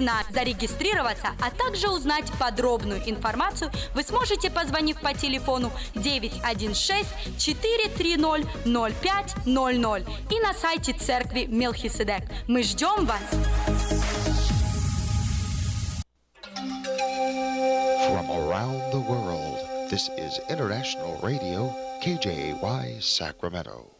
нами. Зарегистрироваться, а также узнать подробную информацию вы сможете, позвонив по телефону 916 430 0500 и на сайте церкви Мелхиседек. Мы ждем вас! From around the world, this is International Radio, KJY Sacramento.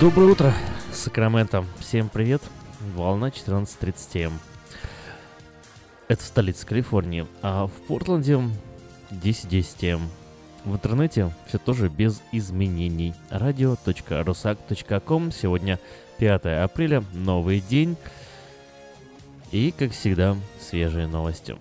Доброе утро, Сакраменто. Всем привет. Волна 14.30 М. Это столица Калифорнии. А в Портленде 10.10 М. В интернете все тоже без изменений. Radio.rusak.com. Сегодня 5 апреля, новый день. И, как всегда, свежие новости.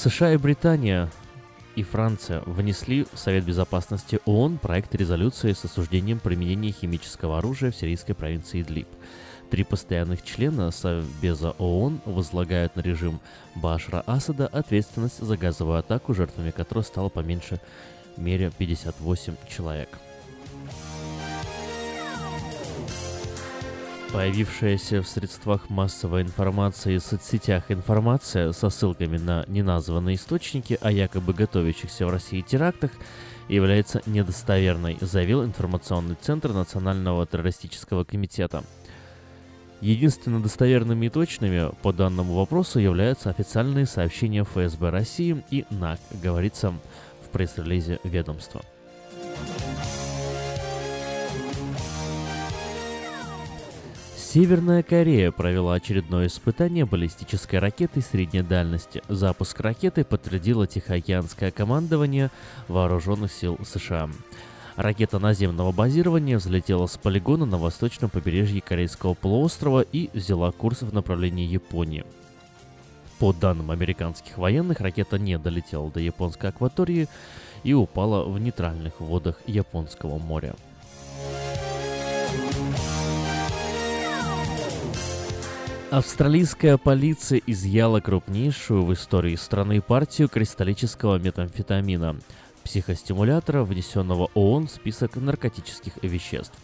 США и Британия и Франция внесли в Совет Безопасности ООН проект резолюции с осуждением применения химического оружия в сирийской провинции Идлиб. Три постоянных члена Совбеза ООН возлагают на режим Башара Асада ответственность за газовую атаку, жертвами которой стало по меньшей мере 58 человек. Появившаяся в средствах массовой информации и соцсетях информация со ссылками на неназванные источники о якобы готовящихся в России терактах является недостоверной, заявил информационный центр Национального террористического комитета. Единственно достоверными и точными по данному вопросу являются официальные сообщения ФСБ России и НАК, говорится в пресс-релизе ведомства. Северная Корея провела очередное испытание баллистической ракеты средней дальности. Запуск ракеты подтвердило Тихоокеанское командование Вооруженных сил США. Ракета наземного базирования взлетела с полигона на восточном побережье Корейского полуострова и взяла курс в направлении Японии. По данным американских военных, ракета не долетела до японской акватории и упала в нейтральных водах Японского моря. Австралийская полиция изъяла крупнейшую в истории страны партию кристаллического метамфетамина, психостимулятора, внесенного ООН в список наркотических веществ.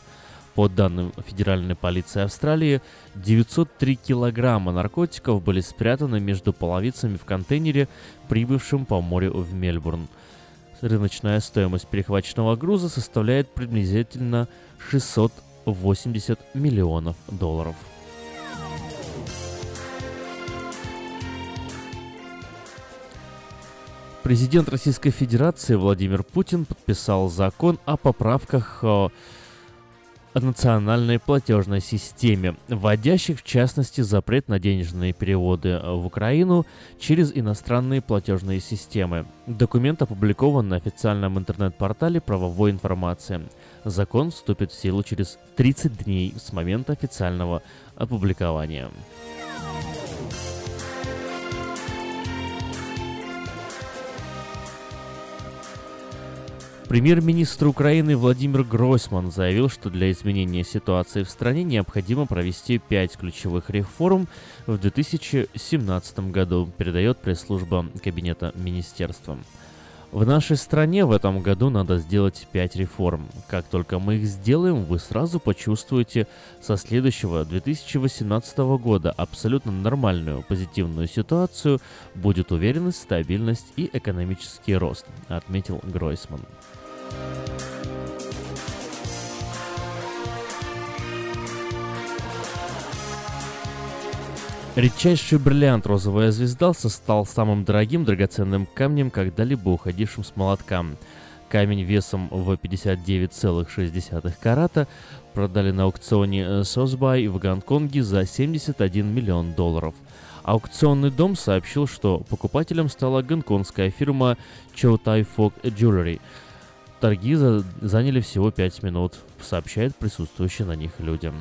По данным Федеральной полиции Австралии, 903 килограмма наркотиков были спрятаны между половицами в контейнере, прибывшем по морю в Мельбурн. Рыночная стоимость перехваченного груза составляет приблизительно 680 миллионов долларов. Президент Российской Федерации Владимир Путин подписал закон о поправках о национальной платежной системе, вводящих в частности запрет на денежные переводы в Украину через иностранные платежные системы. Документ опубликован на официальном интернет-портале правовой информации. Закон вступит в силу через 30 дней с момента официального опубликования. Премьер-министр Украины Владимир Гройсман заявил, что для изменения ситуации в стране необходимо провести пять ключевых реформ в 2017 году, передает пресс-служба Кабинета Министерства. В нашей стране в этом году надо сделать пять реформ. Как только мы их сделаем, вы сразу почувствуете со следующего 2018 года абсолютно нормальную позитивную ситуацию, будет уверенность, стабильность и экономический рост, отметил Гройсман. Редчайший бриллиант «Розовая звезда» стал самым дорогим драгоценным камнем, когда-либо уходившим с молотка. Камень весом в 59,6 карата продали на аукционе Сосбай в Гонконге за 71 миллион долларов. Аукционный дом сообщил, что покупателем стала гонконгская фирма Chow Tai Fok Jewelry – Торги за... заняли всего 5 минут, сообщает присутствующие на них людям.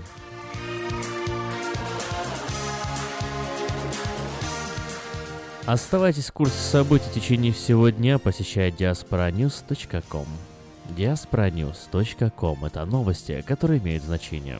Оставайтесь в курсе событий в течение всего дня, посещая diasporanews.com. diasporanews.com – это новости, которые имеют значение.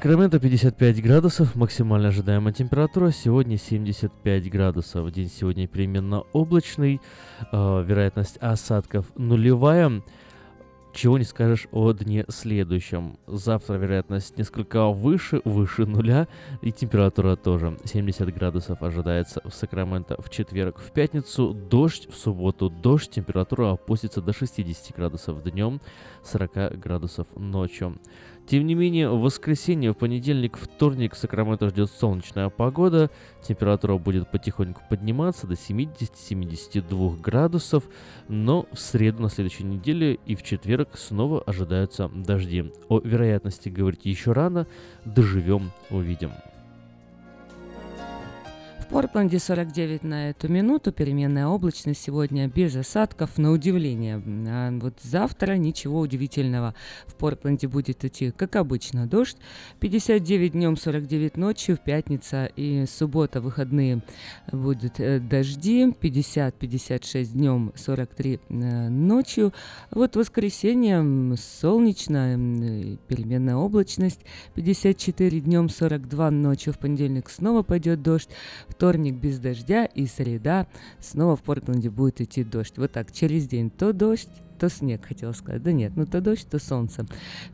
Сакраменто 55 градусов, максимально ожидаемая температура сегодня 75 градусов. День сегодня переменно облачный, э, вероятность осадков нулевая. Чего не скажешь о дне следующем. Завтра вероятность несколько выше, выше нуля, и температура тоже 70 градусов ожидается в Сакраменто в четверг. В пятницу дождь, в субботу дождь, температура опустится до 60 градусов днем, 40 градусов ночью. Тем не менее, в воскресенье, в понедельник, вторник Сакраменто ждет солнечная погода. Температура будет потихоньку подниматься до 70-72 градусов. Но в среду на следующей неделе и в четверг снова ожидаются дожди. О вероятности говорить еще рано. Доживем, увидим. Портленде 49 на эту минуту, переменная облачность сегодня без осадков, на удивление. А вот завтра ничего удивительного. В Портленде будет идти, как обычно, дождь. 59 днем, 49 ночью, в пятница и суббота, выходные будут э, дожди. 50-56 днем, 43 э, ночью. Вот воскресенье солнечно, э, переменная облачность. 54 днем, 42 ночью, в понедельник снова пойдет дождь вторник без дождя и среда снова в Портленде будет идти дождь. Вот так, через день то дождь, то снег, хотел сказать. Да нет, ну то дождь, то солнце.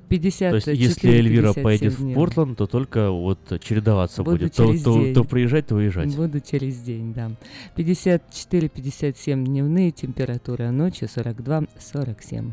50 То есть, если Эльвира поедет в Портленд, то только вот чередоваться Буду будет. То, то, день. то приезжать, то уезжать. Буду через день, да. 54-57 дневные температуры, а ночью 42-47.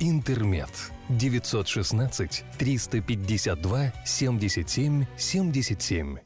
«Интермед». 916 352 77 77.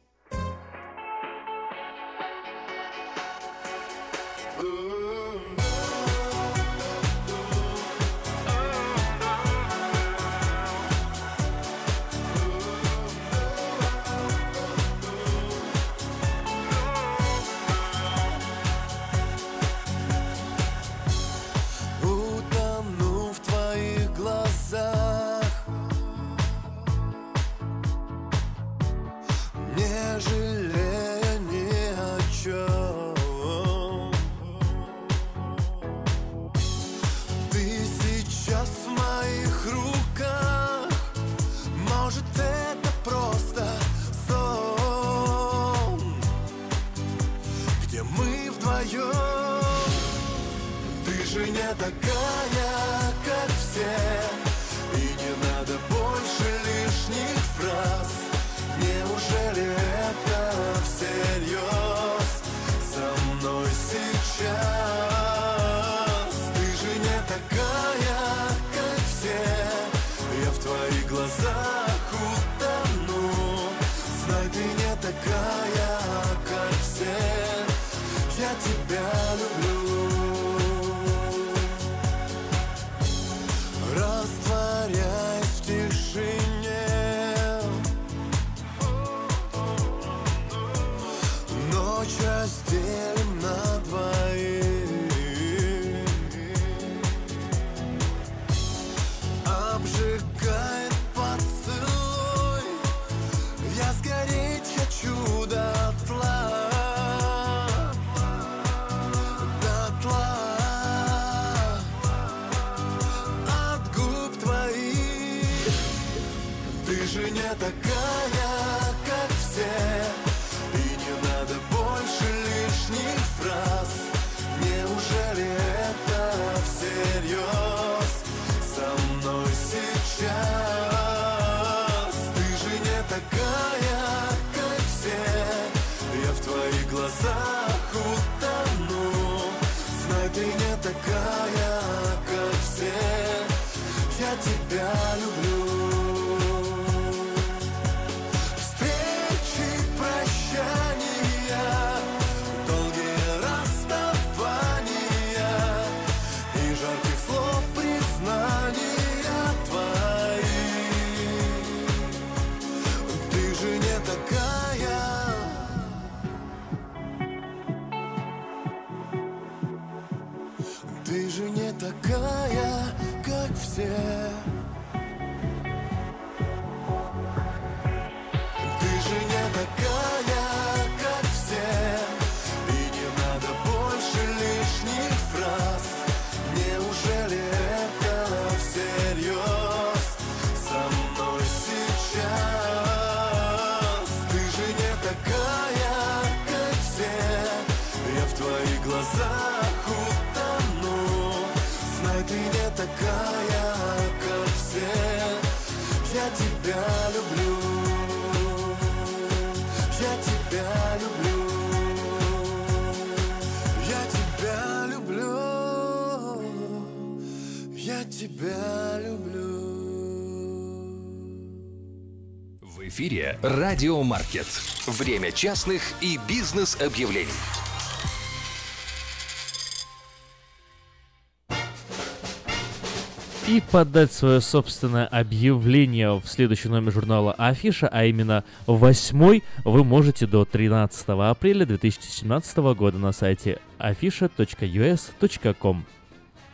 Эфире «Радио Маркет». Время частных и бизнес-объявлений. И подать свое собственное объявление в следующий номер журнала Афиша, а именно восьмой, вы можете до 13 апреля 2017 года на сайте afisha.us.com.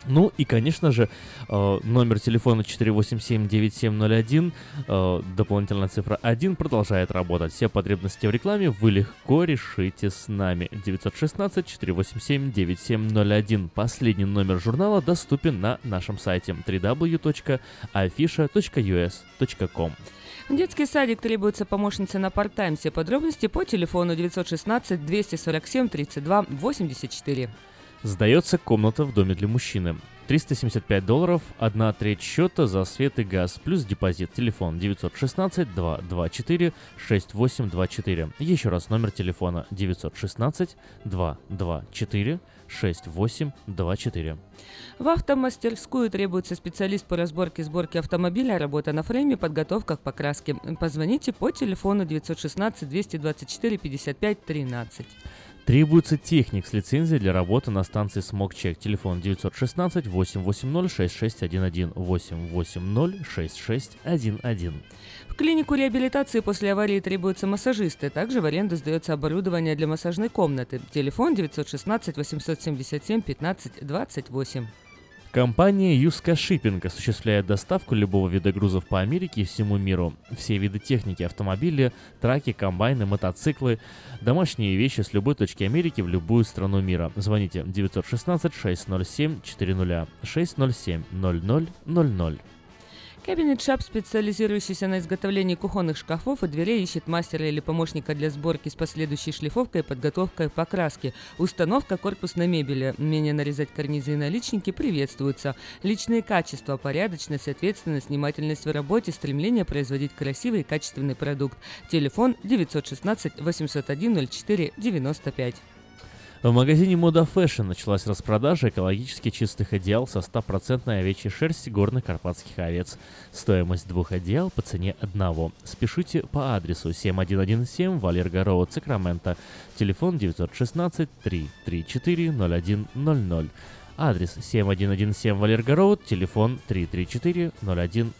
Ну и, конечно же, э, номер телефона 487-9701, э, дополнительная цифра 1, продолжает работать. Все потребности в рекламе вы легко решите с нами. 916-487-9701. Последний номер журнала доступен на нашем сайте www.afisha.us.com. Детский садик требуется помощница на парт-тайм. Все подробности по телефону 916 247 32 84. Сдается комната в доме для мужчины. 375 долларов, одна треть счета за свет и газ, плюс депозит. Телефон 916 224 6824. Еще раз номер телефона 916 224 6824. В автомастерскую требуется специалист по разборке и сборке автомобиля, работа на фрейме, подготовка к покраске. Позвоните по телефону 916 224 55 13. Требуется техник с лицензией для работы на станции SmogCheck. Телефон 916 880 6611 880 6611. В клинику реабилитации после аварии требуются массажисты. Также в аренду сдается оборудование для массажной комнаты. Телефон 916 877 15 28. Компания Юска Шиппинг осуществляет доставку любого вида грузов по Америке и всему миру. Все виды техники, автомобили, траки, комбайны, мотоциклы, домашние вещи с любой точки Америки в любую страну мира. Звоните 916 607 400 607 0000. Кабинет Шап, специализирующийся на изготовлении кухонных шкафов и дверей, ищет мастера или помощника для сборки с последующей шлифовкой подготовкой покраски. Установка корпусной мебели, умение нарезать карнизы и наличники приветствуются. Личные качества, порядочность, ответственность, внимательность в работе, стремление производить красивый и качественный продукт. Телефон 916 801 04 95. В магазине Мода Fashion началась распродажа экологически чистых одеял со 100% овечьей шерсти горных карпатских овец. Стоимость двух одеял по цене одного. Спешите по адресу 7117 Валерго Роуд, Сакраменто. Телефон 916 334 0100. Адрес 7117 Валерго Роуд, телефон 334 0100.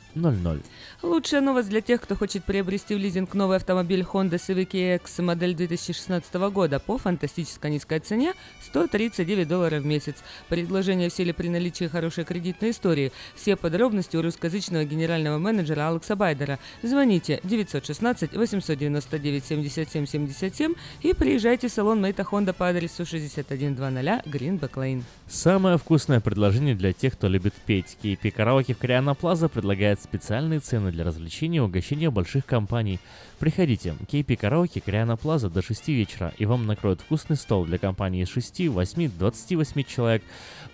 Лучшая новость для тех, кто хочет приобрести в лизинг новый автомобиль Honda Civic X модель 2016 года по фантастической низкой цене 139 долларов в месяц. Предложение в силе при наличии хорошей кредитной истории. Все подробности у русскоязычного генерального менеджера Алекса Байдера. Звоните 916 899 77 77 и приезжайте в салон Мейта Honda по адресу 6100 Greenback Lane. Самое вкусное предложение для тех, кто любит петь. KP Караоке в Кориана Плаза предлагает специальные цены для развлечения и угощения больших компаний. Приходите, KP Караоке Кориана Плаза до 6 вечера, и вам накроют вкусный стол для компании из 6, 8, 28 человек,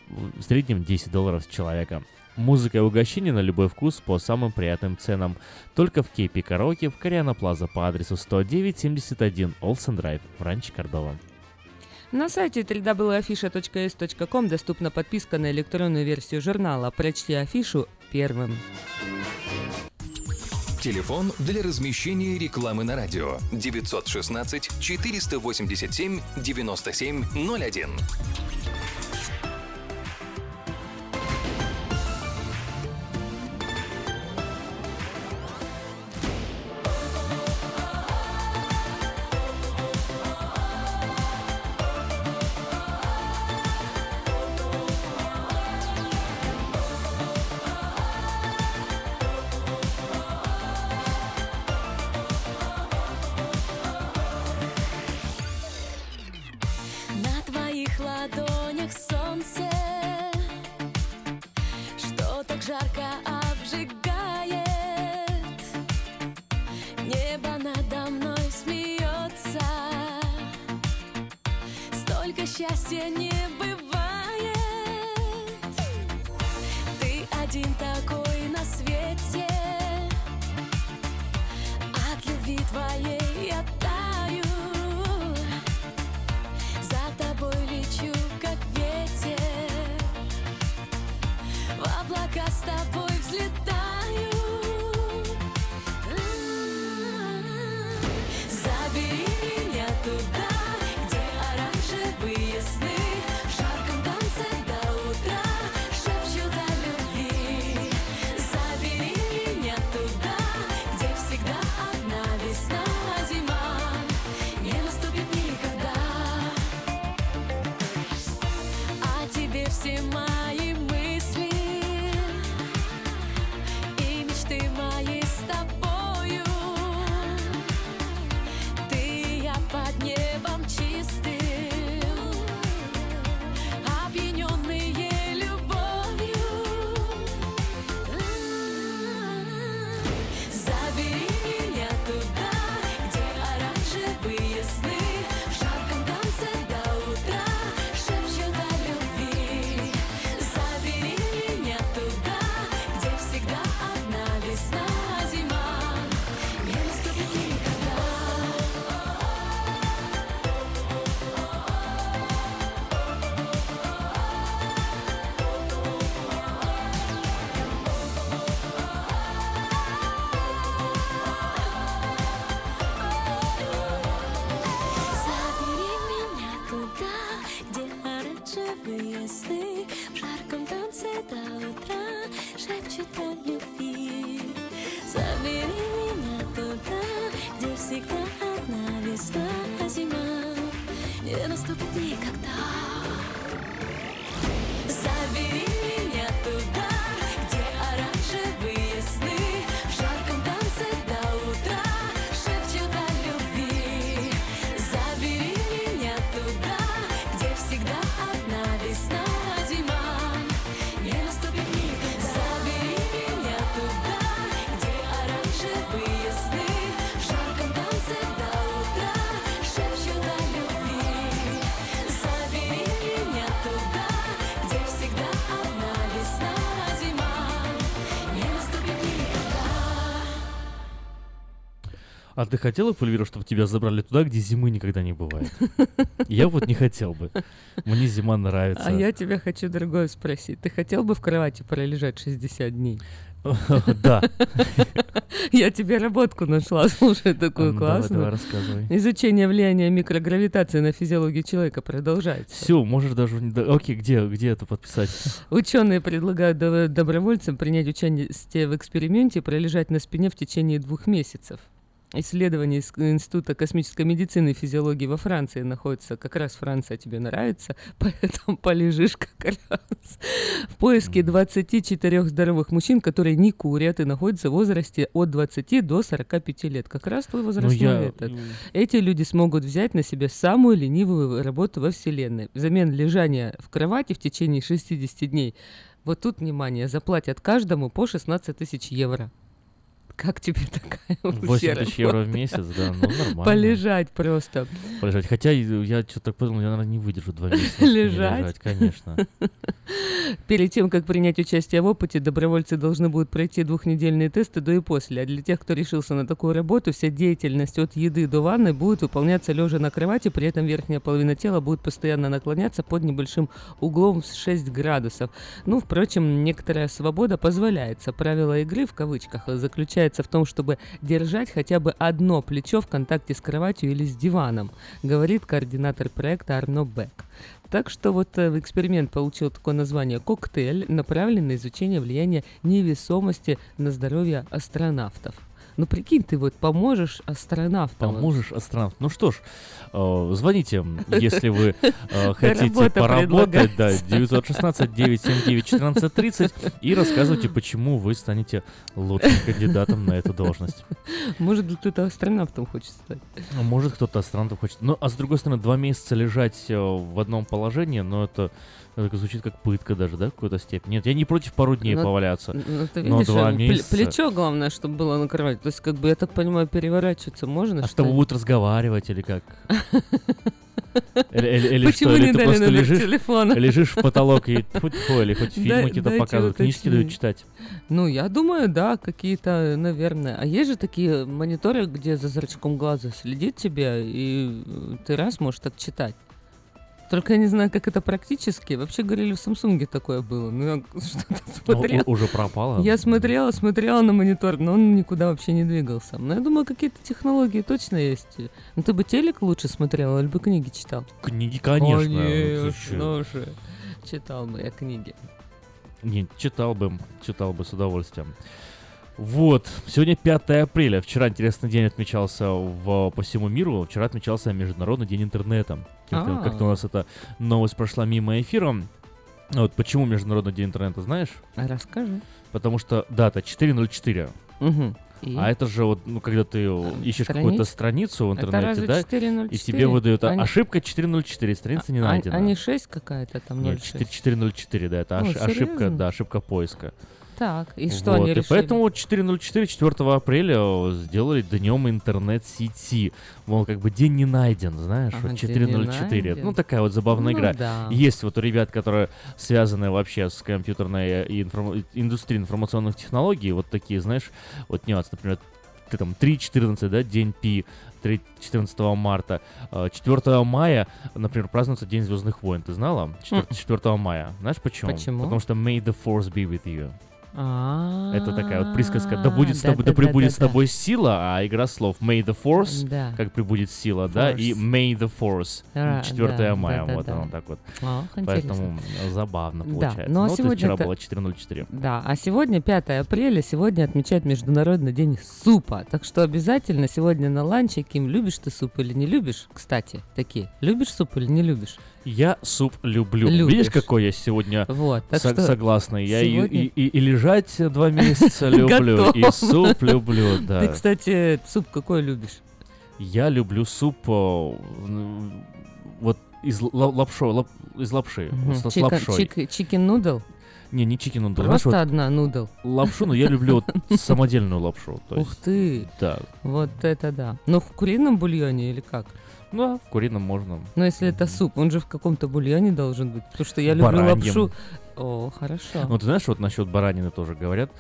в среднем 10 долларов с человека. Музыка и угощение на любой вкус по самым приятным ценам. Только в KP Караоке в Кориана Плаза по адресу 10971 Олсен Драйв в Ранче Кордова. На сайте www.afisha.s.com доступна подписка на электронную версию журнала. Прочти афишу первым. Телефон для размещения рекламы на радио 916 487 9701. Ты хотела, Пульвира, чтобы тебя забрали туда, где зимы никогда не бывает? Я вот не хотел бы. Мне зима нравится. А я тебя хочу другое спросить. Ты хотел бы в кровати пролежать 60 дней? Да. Я тебе работку нашла, слушай, такую классную. давай, рассказывай. Изучение влияния микрогравитации на физиологию человека продолжается. Все, можешь даже... Окей, где, где это подписать? Ученые предлагают до- добровольцам принять участие в эксперименте и пролежать на спине в течение двух месяцев. Исследование из Института космической медицины и физиологии во Франции находится. Как раз Франция тебе нравится, поэтому полежишь как раз. В поиске 24 здоровых мужчин, которые не курят и находятся в возрасте от 20 до 45 лет. Как раз твой возрастной я- этот. Эти люди смогут взять на себя самую ленивую работу во Вселенной. Взамен лежания в кровати в течение 60 дней. Вот тут, внимание, заплатят каждому по 16 тысяч евро. Как тебе такая 8 вообще тысяч евро в месяц, да, ну нормально. Полежать просто. Полежать. Хотя я что-то так подумал, я, наверное, не выдержу два месяца. Лежать? лежать, конечно. Перед тем, как принять участие в опыте, добровольцы должны будут пройти двухнедельные тесты до и после. А для тех, кто решился на такую работу, вся деятельность от еды до ванны будет выполняться лежа на кровати, при этом верхняя половина тела будет постоянно наклоняться под небольшим углом в 6 градусов. Ну, впрочем, некоторая свобода позволяется. Правило игры, в кавычках, заключается в том, чтобы держать хотя бы одно плечо в контакте с кроватью или с диваном, говорит координатор проекта Арно Бек. Так что вот э, эксперимент получил такое название «Коктейль», направленный на изучение влияния невесомости на здоровье астронавтов. Ну, прикинь, ты вот поможешь астронавтам. Поможешь астронавт. Ну что ж, э, звоните, если вы э, хотите Работа поработать, да, предлагается. 916-979-1430 и рассказывайте, почему вы станете лучшим кандидатом на эту должность. Может, кто-то астронавтом хочет стать. А Может, кто-то астронавтом хочет. Ну, а с другой стороны, два месяца лежать э, в одном положении, но это, это звучит как пытка даже, да, в какой-то степени. Нет, я не против пару дней Ну, поваляться, Ну, ты но видишь, два месяца. плечо, главное, чтобы было на кровати. То есть, как бы, я так понимаю, переворачиваться можно? А что чтобы будут разговаривать или как? Или, или- или Почему что, или не ты дали просто лежишь, телефона? лежишь в потолок и тьфу-тьфу, или хоть фильмы какие-то показывают, книжки дают уточнить. читать. Ну, я думаю, да, какие-то, наверное. А есть же такие мониторы, где за зрачком глаза следит тебе, и ты раз можешь так читать. Только я не знаю, как это практически. Вообще говорили, в Самсунге такое было. Ну, я что-то Ну, смотрела. уже пропало. Я смотрела, смотрела на монитор, но он никуда вообще не двигался. Но я думаю, какие-то технологии точно есть. Ну, ты бы телек лучше смотрел, или бы книги читал? Книги, конечно. Конечно же. Читал бы я книги. Не, читал бы, читал бы с удовольствием. Вот, сегодня 5 апреля. Вчера интересный день отмечался в, по всему миру. Вчера отмечался Международный день интернета. Как-то, А. как-то у нас эта новость прошла мимо эфира. Вот почему Международный день интернета, знаешь? А расскажи. Потому что дата 404. Мгм. И? А это же вот, ну, когда ты ищешь Страниц? какую-то страницу в интернете, да, 404? и тебе выдают а, Они- ошибка 404, страница не А- найдена. А не 6 какая-то там, Нет, 06? 4- 404, да, это О, ош- ошибка, серьезно? да, ошибка поиска. Так, и что Вот, они и решили? поэтому 404 4 апреля э, сделали днем интернет-сети. Мол, как бы день не найден, знаешь, Ага, вот день не 404. найден. Ну, такая вот забавная Ну игра. да. Есть вот у ребят, которые связаны вообще с компьютерной и информ- индустрией информационных технологий, вот такие, знаешь, вот нюанс, например, ты там 3.14, да, день пи, 3, 14 марта. Э, 4 мая, например, празднуется День Звездных войн. Ты знала? 4, 4 мая. Знаешь почему? Почему? Потому что May the Force be with you. Это такая вот присказка. Да будет с да, тобой, да, прибудет с тобой сила, а игра слов May the Force, как прибудет сила, да, и. May the Force, Да, 4 да, мая, вот оно так вот. Поэтому забавно получается. ну а вчера было 4.04. Да, а сегодня 5 апреля, сегодня отмечают Международный день супа. Так что обязательно сегодня на ланче, Ким, любишь ты суп или не любишь? Кстати, такие, любишь суп или не любишь? Я суп люблю. Любишь. Видишь, какой я сегодня Вот, так со- что согласный. Я сегодня- и, и- и лежать два месяца люблю, и суп люблю, да. Ты, кстати, суп какой любишь? Я люблю суп э, вот из ла- лапшо, лап- из лапши, Мгм. с, Чика- лапшой. чик- Chicken noodle? Не, не chicken noodle. Просто знаешь, одна noodle. вот лапшу, но я люблю самодельную лапшу. Ух ты! Да. Вот это да. Ну, в курином бульоне или как? Ну, в курином можно. Ну, если это суп, он же в каком-то бульоне должен быть. Потому что я люблю Бараньем. лапшу. О, хорошо. Ну, ты знаешь, вот насчет баранины тоже говорят,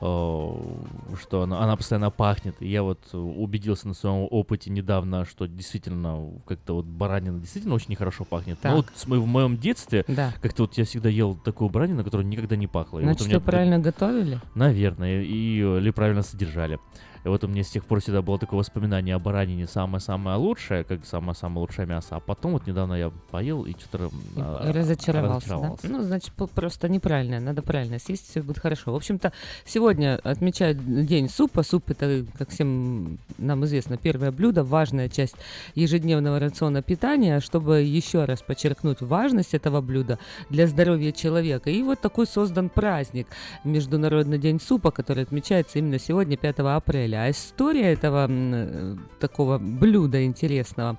э, что она, она постоянно пахнет. И я вот убедился на своем опыте недавно, что действительно как-то вот баранина действительно очень нехорошо пахнет. Так. Но вот в моем детстве Да. как-то вот я всегда ел такую баранину, которая никогда не пахла. И вот Значит, меня правильно готовили? Наверное, и или правильно содержали. И вот у меня с тех пор всегда было такое воспоминание о баранине самое-самое лучшее, как самое-самое лучшее мясо. А потом вот недавно я поел и что-то а, разочаровался, да? разочаровался. Ну, значит, просто неправильно, надо правильно съесть, все будет хорошо. В общем-то, сегодня отмечают день супа. Суп это, как всем нам известно, первое блюдо, важная часть ежедневного рациона питания, чтобы еще раз подчеркнуть важность этого блюда для здоровья человека. И вот такой создан праздник Международный день супа, который отмечается именно сегодня, 5 апреля. А история этого э, такого блюда интересного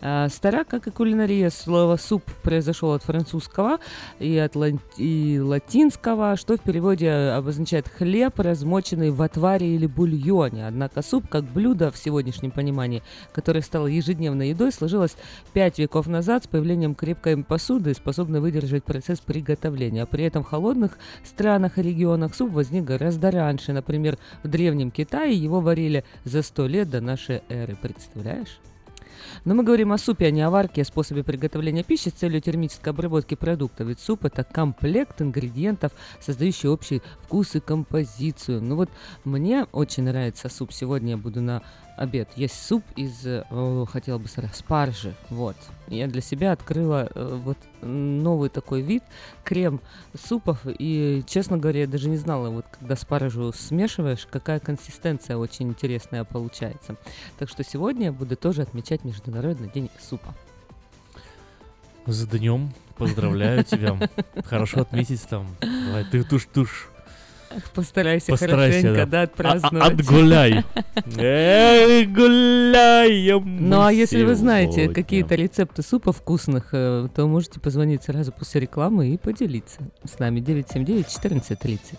а, стара, как и кулинария. Слово суп произошел от французского и от лан- и латинского, что в переводе обозначает хлеб, размоченный в отваре или бульоне. Однако суп, как блюдо в сегодняшнем понимании, которое стало ежедневной едой, сложилось пять веков назад с появлением крепкой посуды, способной выдержать процесс приготовления. При этом в холодных странах и регионах суп возник гораздо раньше. Например, в Древнем Китае его варили за сто лет до нашей эры. Представляешь? Но мы говорим о супе, а не о варке, о способе приготовления пищи с целью термической обработки продуктов. Ведь суп – это комплект ингредиентов, создающий общий вкус и композицию. Ну вот мне очень нравится суп. Сегодня я буду на обед есть суп из, э, о, хотела бы сказать, спаржи. Вот. Я для себя открыла э, вот новый такой вид крем супов. И, честно говоря, я даже не знала, вот когда спаржу смешиваешь, какая консистенция очень интересная получается. Так что сегодня я буду тоже отмечать Международный день супа. С днем. Поздравляю тебя. Хорошо отметить там. Давай, ты туш-туш. Постарайся, Постарайся, хорошенько, да. да, А- а- отпраздновать. отгуляй. Эй, гуляем. Ну а если вы знаете какие-то рецепты супа вкусных, э, то можете позвонить сразу после рекламы и поделиться с нами 979 1430.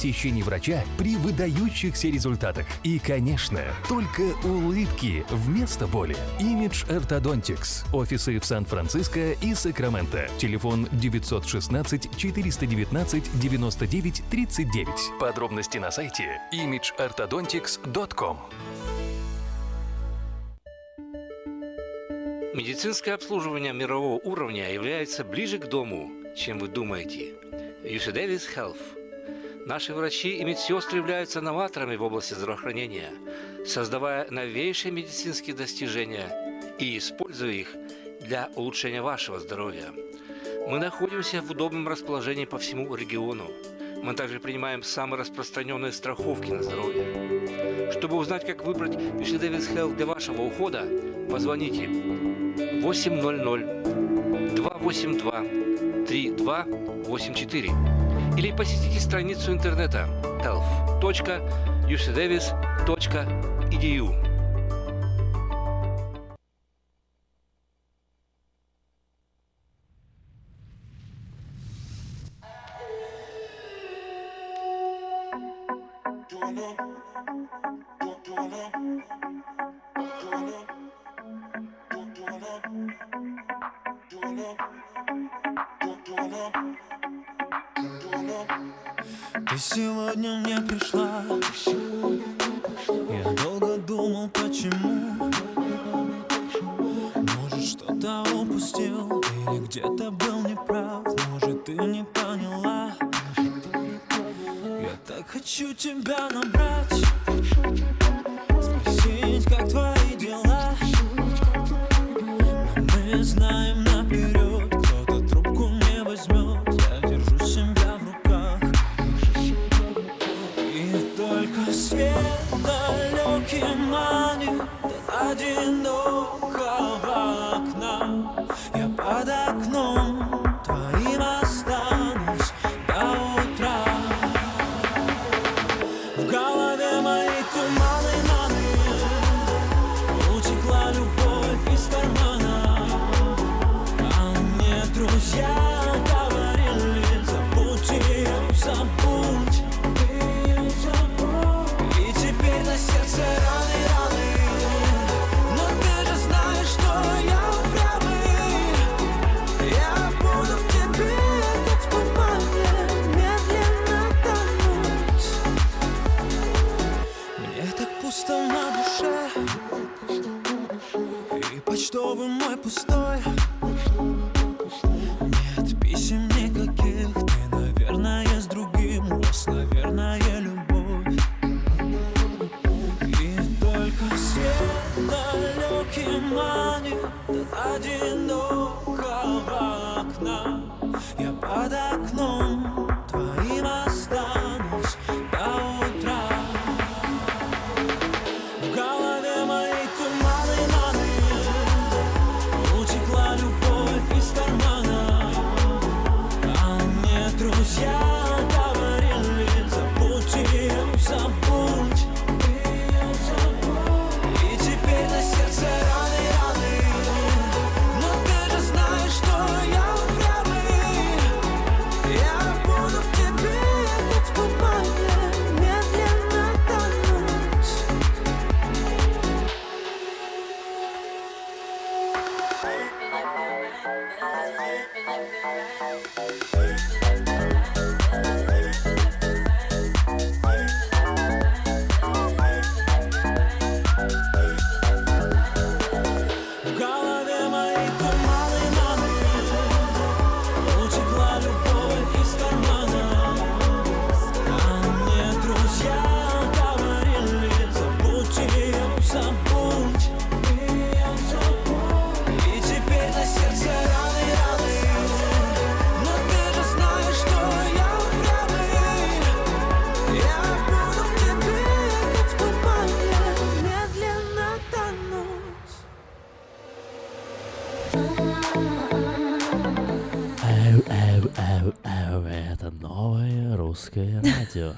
посещений врача при выдающихся результатах. И, конечно, только улыбки вместо боли. Image Orthodontics. Офисы в Сан-Франциско и Сакраменто. Телефон 916 419 99 39. Подробности на сайте imageorthodontics.com. Медицинское обслуживание мирового уровня является ближе к дому. чем вы думаете. UC Davis Health. Наши врачи и медсестры являются новаторами в области здравоохранения, создавая новейшие медицинские достижения и используя их для улучшения вашего здоровья. Мы находимся в удобном расположении по всему региону. Мы также принимаем самые распространенные страховки на здоровье. Чтобы узнать, как выбрать UC Davis Health для вашего ухода, позвоните 800 282 3284 или посетите страницу интернета health.ucdavis.edu. сегодня мне пришла. Я долго думал, почему. Может, что-то упустил Или где-то был неправ. Может, ты не поняла. Я так хочу тебя набрать далекий манит до одинокого окна. Я под окном радио.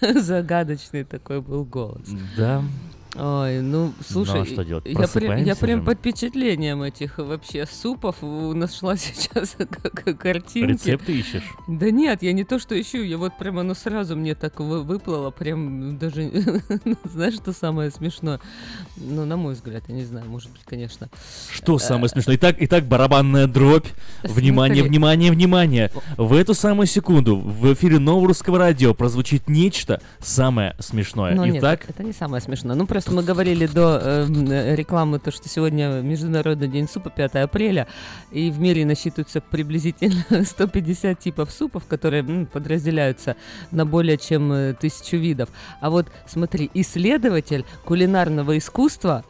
Загадочный такой был голос. Да. Ой, ну, слушай, а что делать? я, прям, я прям под впечатлением этих вообще супов нашла сейчас картинки. Рецепты ищешь? Да нет, я не то, что ищу, я вот прям оно сразу мне так вы- выплыло, прям даже, знаешь, что самое смешное? Ну, на мой взгляд, я не знаю, может быть, конечно. Что самое смешное? Итак, итак, барабанная дробь. Внимание, внимание, внимание. В эту самую секунду в эфире Нового Русского Радио прозвучит нечто самое смешное. Ну нет, Итак, это не самое смешное. Ну, просто мы говорили до э, м, э, рекламы, то, что сегодня Международный день супа, 5 апреля, и в мире насчитывается приблизительно 150 типов супов, которые м, подразделяются на более чем э, тысячу видов. А вот смотри, исследователь кулинарного искусства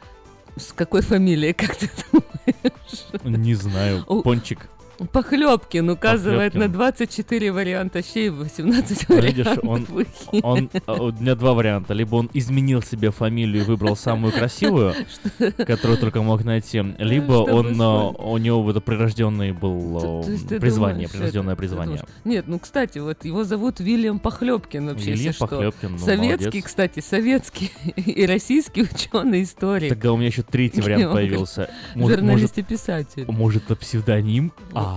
с какой фамилией, как ты думаешь? Не знаю, пончик. Похлебкин указывает Похлёбкин. на 24 варианта щей, 18 Ну, Видишь, вариантов он, выхи. он, а, у меня два варианта. Либо он изменил себе фамилию и выбрал самую красивую, которую только мог найти, либо он, а, у него это прирожденный был а, ты призвание, прирожденное призвание. Нет, ну, кстати, вот его зовут Вильям Похлебкин вообще, если что. Ну, Советский, кстати, советский и российский ученый историк. Тогда у меня еще третий вариант Он появился. Журналист и писатель. Может, это псевдоним? А,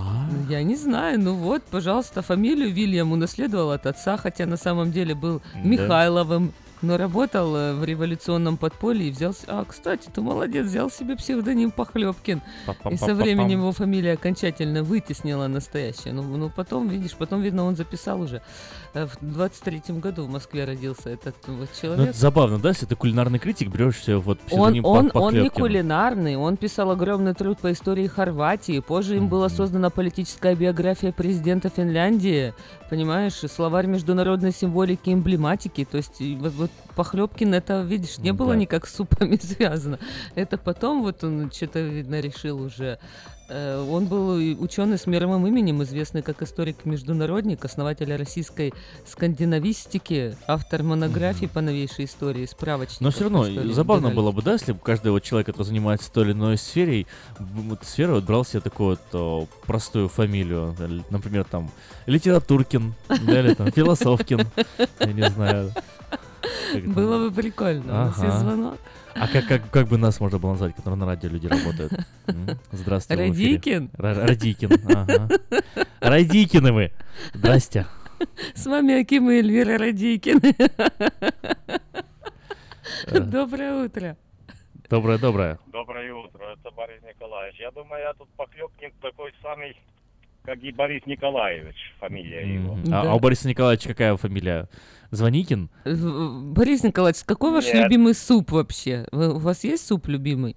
Я не знаю, ну вот, пожалуйста, фамилию Вильям унаследовал от отца, хотя на самом деле был Да. Михайловым, но работал э, в революционном подполье и взял... с- А, кстати, ты молодец, взял себе псевдоним Похлебкин. И со временем его фамилия окончательно вытеснила настоящее. Ну, ну потом, видишь, потом, видно, он записал уже. э, В 23-м году в Москве родился этот вот Ну, человек. это забавно, да, если ты кулинарный критик, берешь себе вот Он, псевдоним он, Пах- он не кулинарный, он писал огромный труд по истории Хорватии. Позже им была создана политическая биография президента Финляндии. Понимаешь, словарь международной символики и эмблематики. То есть вот, вот Похлебкин это, видишь, не было Да. никак с супами связано. Это потом вот он что-то, видно, решил уже. Э, Он был ученый с мировым именем, известный как историк-международник, основатель российской скандинавистики, автор монографий по новейшей истории, справочников. Но все равно забавно было бы, да, если бы каждый вот человек, который занимается той или иной сферой, вот сферой вот брал себе такую вот о, простую фамилию, л- например, там литературкин, да, или там философкин, я не знаю. Было бы прикольно. У нас есть Ага. звонок. А как, как, как бы нас можно было назвать, которые на радио люди работают? Здравствуйте. Радикин? Ра- Радикин, ага. Радикины вы. Здрасте. С вами Аким и Эльвира Радикины. Доброе утро. Доброе, доброе. Доброе утро, это Борис Николаевич. Я думаю, я тут Похлебкин такой самый, как и Борис Николаевич, фамилия его. А, а у Бориса Николаевича какая фамилия? Звоникин? Борис Николаевич, какой ваш Нет. любимый суп вообще? Вы- У вас есть суп любимый?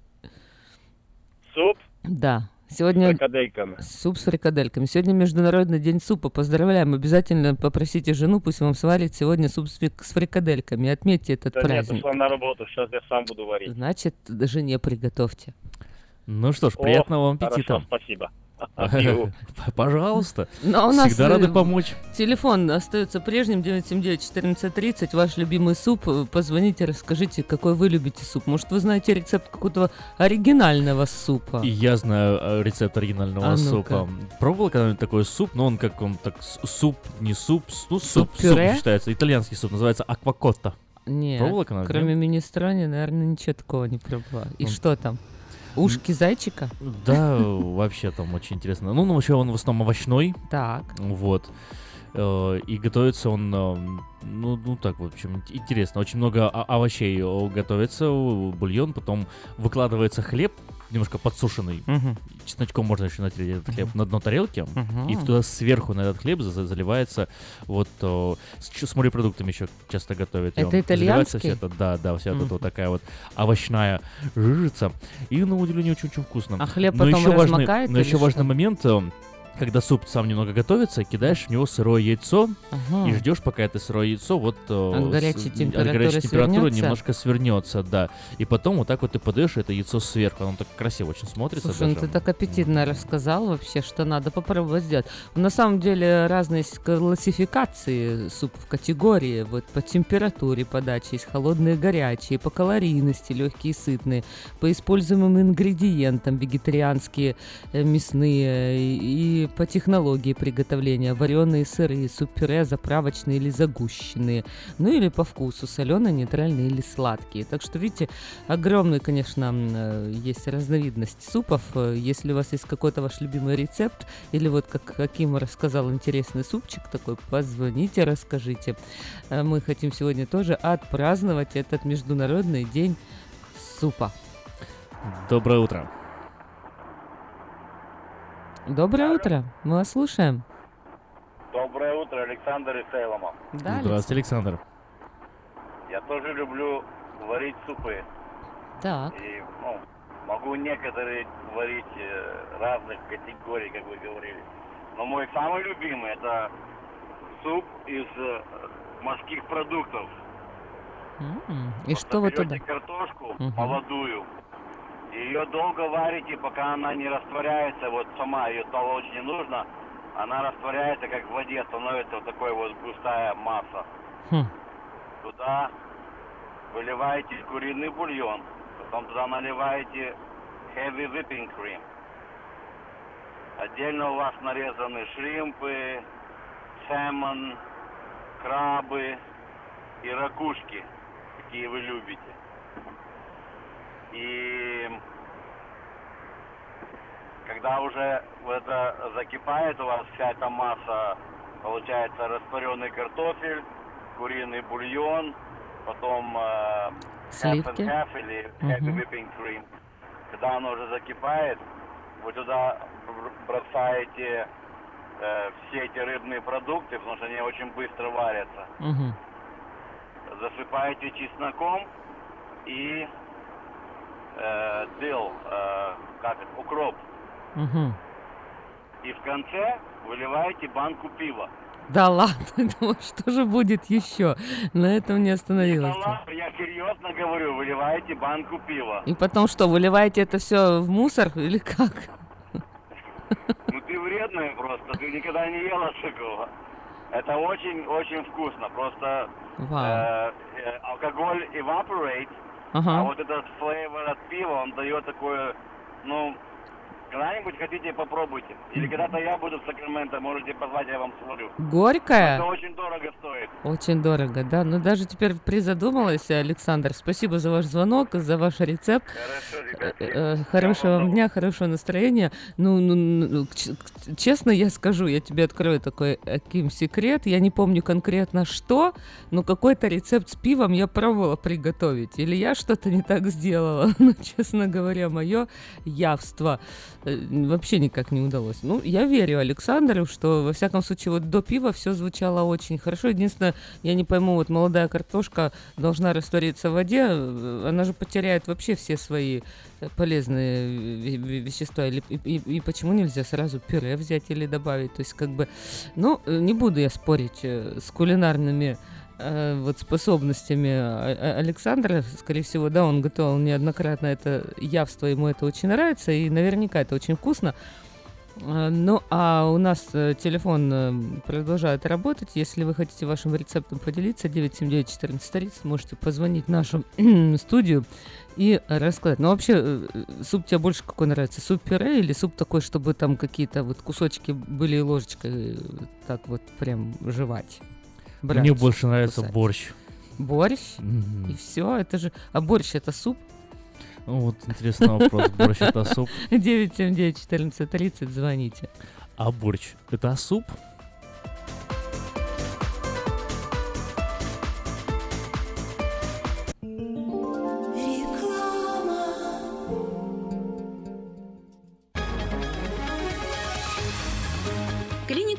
Суп Да. с Сегодня фрикадельками. суп с фрикадельками. Сегодня Международный день супа. Поздравляем. Обязательно попросите жену, пусть вам сварит сегодня суп с фри- с фрикадельками. Отметьте этот Да нет, праздник. ушла на работу, сейчас я сам буду варить. Значит, жене приготовьте. Ну что ж, О, приятного вам хорошо, аппетита. спасибо. Пожалуйста. Ну, а у нас Всегда э, рады помочь. Телефон остается прежним 979-1430. Ваш любимый суп. Э, Позвоните, расскажите, какой вы любите суп. Может, вы знаете рецепт какого-то оригинального супа? И я знаю э, рецепт оригинального А супа. Пробовал когда-нибудь такой суп, но он как он так суп, не суп, ну суп, суп считается, итальянский суп, называется аквакотта. Нет, кроме нет? министрони, наверное, ничего такого не пробовала. И Он- что там? Ушки зайчика? Да, вообще там очень интересно. Ну, ну, вообще он в основном овощной. Так. Вот. Э, И готовится он, э, ну, ну так, в общем, ин- интересно. Очень много овощей э, готовится, бульон, потом выкладывается хлеб, немножко подсушенный. Мгм. Чесночком можно еще натереть этот хлеб на дно тарелки. И Мгм. туда сверху на этот хлеб за- заливается вот э, с, с морепродуктами еще часто готовят. Это итальянский? всё это, да, да, вся вот эта вот такая вот овощная жижица. И на удивление очень-очень вкусно. А хлеб но потом еще важный, размокает но или еще важный что? момент, э, когда суп сам немного готовится, кидаешь в него сырое яйцо Ага. и ждешь, пока это сырое яйцо вот э, От горячей от температуры горячей температуры свернется? немножко свернется, да. И потом вот так вот ты подаешь это яйцо сверху, оно так красиво очень смотрится. Слушай, ну даже. ты так аппетитно рассказал вообще, что надо попробовать сделать. На самом деле разные классификации супов, категории. Вот по температуре подачи есть холодные, горячие, по калорийности легкие, сытные, по используемым ингредиентам вегетарианские, э, мясные и по технологии приготовления вареные сырые, суп-пюре заправочные или загущенные, ну или по вкусу соленые, нейтральные или сладкие. Так что видите, огромный, конечно, э, есть разновидность супов. Если у вас есть какой-то ваш любимый рецепт, или вот как Аким рассказал интересный супчик такой, позвоните, расскажите. Э, Мы хотим сегодня тоже отпраздновать этот международный день супа. Доброе утро. Доброе утро, мы вас слушаем. Доброе утро, Александр из Сейлома. Да, Здравствуйте, Александр. Я тоже люблю варить супы. Так. И, ну, могу некоторые варить э, разных категорий, как вы говорили. Но мой самый любимый это суп из э, морских продуктов. М, И что вы туда? Картошку Мгм. молодую, ее долго варите, пока она не растворяется, вот сама ее толочь не нужно, она растворяется, как в воде, становится вот такой вот густая масса. Хм. Туда выливаете куриный бульон, потом туда наливаете heavy whipping cream. Отдельно у вас нарезаны шримпы, сэмон, крабы и ракушки, какие вы любите. И когда уже это закипает у вас вся эта масса, получается растворенный картофель, куриный бульон, потом э, half Сливки. half или heavy whipping cream. Когда оно уже закипает, вы туда бр- бросаете э, все эти рыбные продукты, потому что они очень быстро варятся. Мгм. Засыпаете чесноком и э, дил, э, как это, укроп. Мгм. И в конце выливаете банку пива. Да ладно, думаю, что же будет еще? На этом не Да остановилась. ладно, я серьезно говорю, выливаете банку пива. И потом что, выливаете это все в мусор или как? Ну ты вредная просто, ты никогда не ела такого. Это очень-очень вкусно. Просто э, э, алкоголь evaporate, Ага. а вот этот флейвор от пива, он дает такое, ну, когда-нибудь хотите, попробуйте. Или когда-то я буду в Сакраменто, можете позвать, я вам сварю. Горькая? Это очень дорого стоит. Очень дорого, да. Но даже теперь призадумалась, Александр. Спасибо за ваш звонок, за ваш рецепт. Э, э, Хорошего вам дня, хорошего настроения. Ну, ну, ну, честно я скажу, я тебе открою такой Аким секрет. Я не помню конкретно что, но какой-то рецепт с пивом я пробовала приготовить. Или я что-то не так сделала. Но, честно говоря, мое явство вообще никак не удалось. Ну, я верю Александру, что, во всяком случае, вот до пива все звучало очень хорошо. Единственное, я не пойму, вот молодая картошка должна раствориться в воде, э, она же потеряет вообще все свои э, полезные ве- ве- вещества. Или, и, и- и почему нельзя сразу пюре взять или добавить? То есть, как бы, ну, э, не буду я спорить э, с кулинарными э, вот способностями А- А- Александра, скорее всего, да, он готовил неоднократно это явство, ему это очень нравится, и наверняка это очень вкусно. Э, Ну, а у нас э, телефон э, продолжает работать. Если вы хотите вашим рецептом поделиться, 979-1430, можете позвонить в нашу студию и рассказать. Ну, вообще, э, э, суп тебе больше какой нравится? Суп-пюре или суп такой, чтобы там какие-то вот кусочки были ложечкой э, так вот прям жевать? Мне Брать, больше нравится кусать? борщ. Борщ? Мгм. И все, это же... А борщ это суп? Ну, Вот интересный вопрос. Борщ это суп. 979-1430, звоните. А борщ это суп?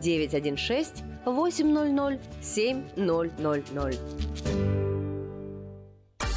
916 800 7000.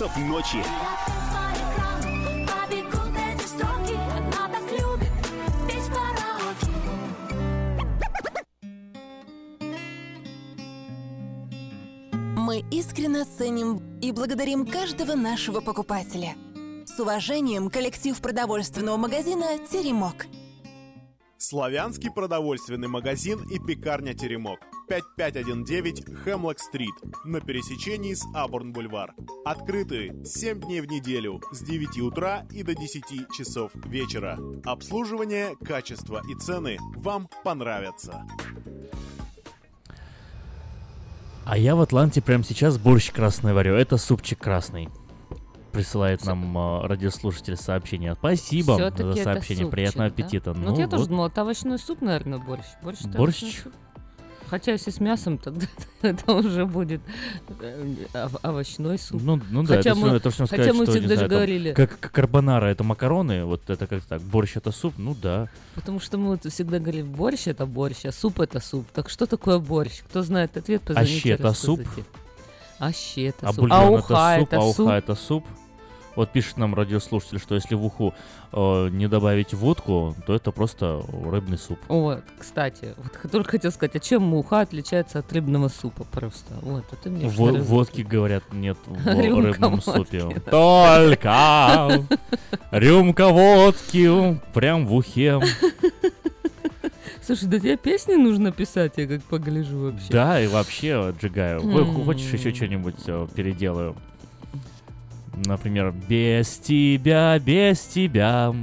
ночи. Петь караоке. Мы искренне ценим и благодарим каждого нашего покупателя. С уважением, коллектив продовольственного магазина «Теремок». Славянский продовольственный магазин и пекарня «Теремок». 5519 Хемлок-стрит на пересечении с Абурн-бульвар. Открыты 7 дней в неделю с 9 утра и до 10 часов вечера. Обслуживание, качество и цены вам понравятся. А я в Атланте прямо сейчас борщ красный варю. Это супчик красный. Присылает нам э, радиослушатель сообщение. Спасибо Всё-таки за это сообщение. супчик, Приятного да? аппетита. Ну, вот я тоже думала, это овощной суп, наверное, борщ. Борщ. это Борщ? суп. Хотя если с мясом, тогда это уже будет э, ов- овощной суп. Ну, ну да, хотя это, мы, это что сказать, мы что, всегда же знаю, говорили, как, как карбонара это макароны, вот это как так, борщ это суп, ну да. потому что мы вот всегда говорили, борщ это борщ, а суп это суп. Так что такое борщ? Кто знает ответ, позвоните, Аще это суп? Аще это А суп. бульон Ауха это суп, это а уха это суп. Вот пишет нам радиослушатель, что если в уху э, не добавить водку, то это просто рыбный суп. Вот, кстати, вот только хотел сказать, а чем уха отличается от рыбного супа просто? Вот, это мне Во- что-то водки, говорят, нет в Рюмка рыбном водки, супе. да. Только рюмка водки прям в ухе. Слушай, да тебе песни нужно писать, я как погляжу вообще. Да, и вообще М. Хочешь еще что-нибудь э, переделаю? Например, без тебя, без тебя.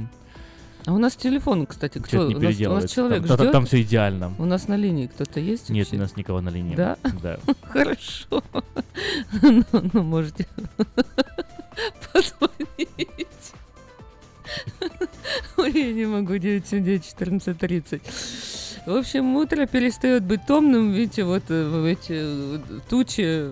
А у нас телефон, кстати, кто? Не у, нас, у нас человек Там- ждет. там всё идеально. У нас на линии кто-то есть? Нет, вообще? у нас никого на линии. Да? Да. Хорошо. Ну, ну, можете позвонить. Ой, я не могу, 979 1430. В общем, утро перестает быть томным, видите, вот э, эти э, тучи,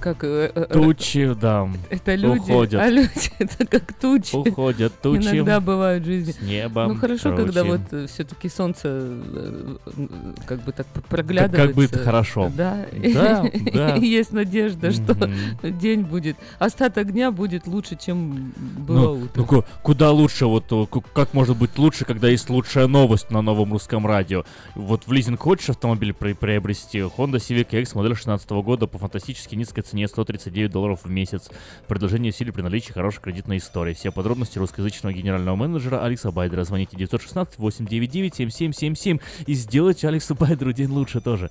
как... э, э, Тучи, да, Это люди, уходят. а люди это как тучи. Уходят тучи Иногда бывают в жизни. с неба Ну хорошо, когда тучи. вот все-таки солнце э, э, как бы так проглядывается. как бы это хорошо. Да, Да, да. Есть надежда, что день будет, остаток дня будет лучше, чем было Ну, утро. ну, ку- куда лучше, вот э, как может быть лучше, когда есть лучшая новость на новом русском радио. Вот в лизинг хочешь автомобиль при- приобрести? Honda Civic X модель 16 года по фантастически низкой цене 139 долларов в месяц. Предложение в силе при наличии хорошей кредитной истории. Все подробности русскоязычного генерального менеджера Алекса Байдера. Звоните 916 899 7777 и сделайте Алексу Байдеру день лучше тоже.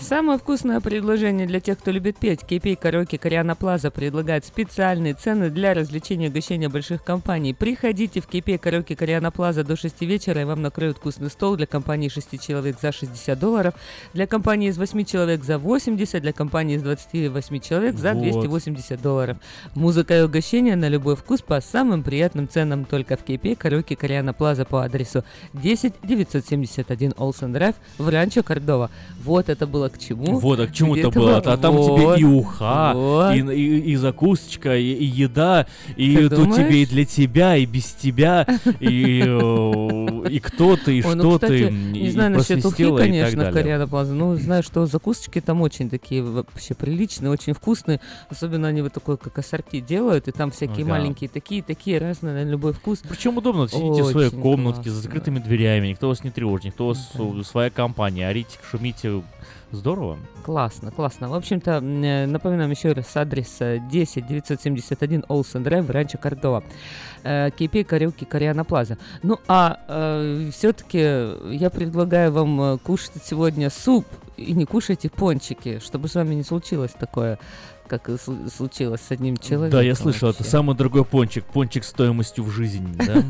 Самое вкусное предложение для тех, кто любит петь. KP Караоке Кориана Плаза предлагает специальные цены для развлечения и угощения больших компаний. Приходите в KP Караоке Кориана Плаза до 6 вечера, и вам накроют вкусный стол для компании 6 человек за 60 долларов, для компании из 8 человек за 80, для компании из 28 человек за Вот. 280 долларов. Музыка и угощение на любой вкус по самым приятным ценам только в KP Караоке Кориана Плаза по адресу 10 971 Олсен Драйв в Ранчо Кордова. Вот это было к чему. Вот, а к чему-то Где-то было. вот. А там тебе и уха, Вот. и, и- и закусочка, и, и еда, и Ты тут тебе и думаешь? для тебя, и без тебя, и, и кто ты, и Ой, что ну, кстати, ты, не знаю насчет ухи, конечно. Кориана Плаза. Ну, знаю, что закусочки там очень такие вообще приличные, очень вкусные. Особенно они вот такой, как ассорти делают, и там всякие Ага. маленькие такие, такие разные, на любой вкус. Причем удобно, сидите в своей комнатке за классно. закрытыми дверями, никто вас не тревожит, никто у вас своя компания, орите, шумите, здорово. Классно, классно. В общем-то, э, напоминаем еще раз адрес э, 10 971 Олсен Драйв, Ранчо Кордова. Кейпей, Карюки, Кориана Плаза. Ну, а все-таки я предлагаю вам э, кушать сегодня суп и не кушайте пончики, чтобы с вами не случилось такое, как случилось с одним человеком. Да, я слышал, это вообще. самый дорогой пончик, пончик стоимостью в жизнь, да?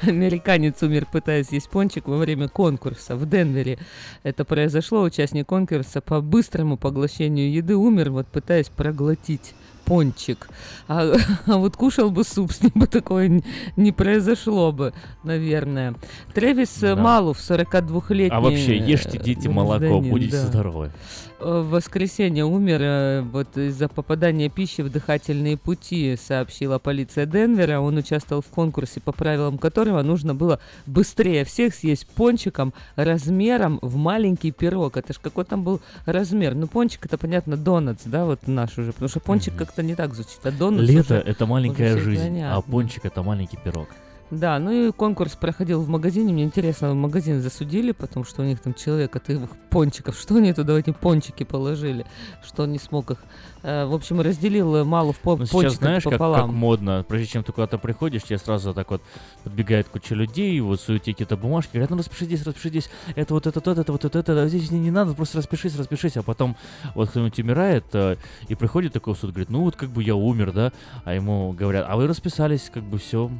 Американец умер, пытаясь есть пончик во время конкурса в Денвере. Это произошло. Участник конкурса по быстрому поглощению еды умер, вот пытаясь проглотить пончик. А, а вот кушал бы суп, с ним бы такое не произошло бы, наверное. Тревис Да. Малов, 42-летний... А вообще, ешьте, э, дети, молоко, будете да. здоровы. Э, В воскресенье умер э, вот из-за попадания пищи в дыхательные пути, сообщила полиция Денвера. Он участвовал в конкурсе, по правилам которого нужно было быстрее всех съесть пончиком размером в маленький пирог. Это ж какой там был размер? Ну, пончик это, понятно, донатс, да, вот наш уже, потому что пончик как-то не так звучит, а донатс Лето это маленькая жизнь, а пончик это маленький пирог. Да, ну и конкурс проходил в магазине. Мне интересно, в магазин засудили, потому что у них там человек от их пончиков. Что они туда эти пончики положили? Что он не смог их... э, в общем, разделил э, малу в по- Ну, сейчас знаешь, как, как пополам. модно, прежде чем ты куда-то приходишь, тебе сразу так вот подбегает куча людей, вот тебе какие-то бумажки, говорят, ну распиши здесь, распиши здесь, это вот это, то, это вот это, это, здесь не, не надо, просто распишись, распишись, а потом вот кто-нибудь умирает, э, и приходит такой суд, говорит, ну вот как бы я умер, да, а ему говорят, а вы расписались, как бы все,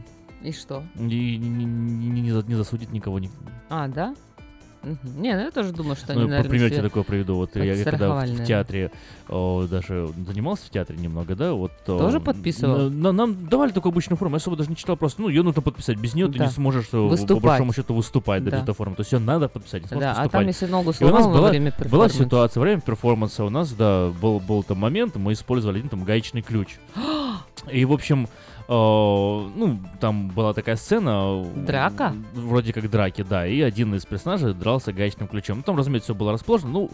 И что? и не, не, не- не за- не засудит никого, не, А, да? Не, ну я тоже думаю, что Ну, они, по наверное, пример тебе такое приведу. Вот я когда в, в театре о, даже занимался в театре немного, да, вот... о, Тоже подписывал? на- на- нам давали такую обычную форму, я особо даже не читал, просто, ну, ее нужно подписать. Без нее ты Да. не сможешь, э, по Выступать. большому счету, выступать, да, Да. без этой формы. То есть ее надо подписать, не сможешь Да, а выступать. там, если ногу И у нас сломал во была, время была ситуация, во время перформанса у нас, да, был, был там момент, мы использовали один там гаечный ключ. И, в общем, ну, там была такая сцена. э, Драка? Вроде как драки, да. И один из персонажей дрался гаечным ключом. Ну, там, разумеется, все было расположено. Ну,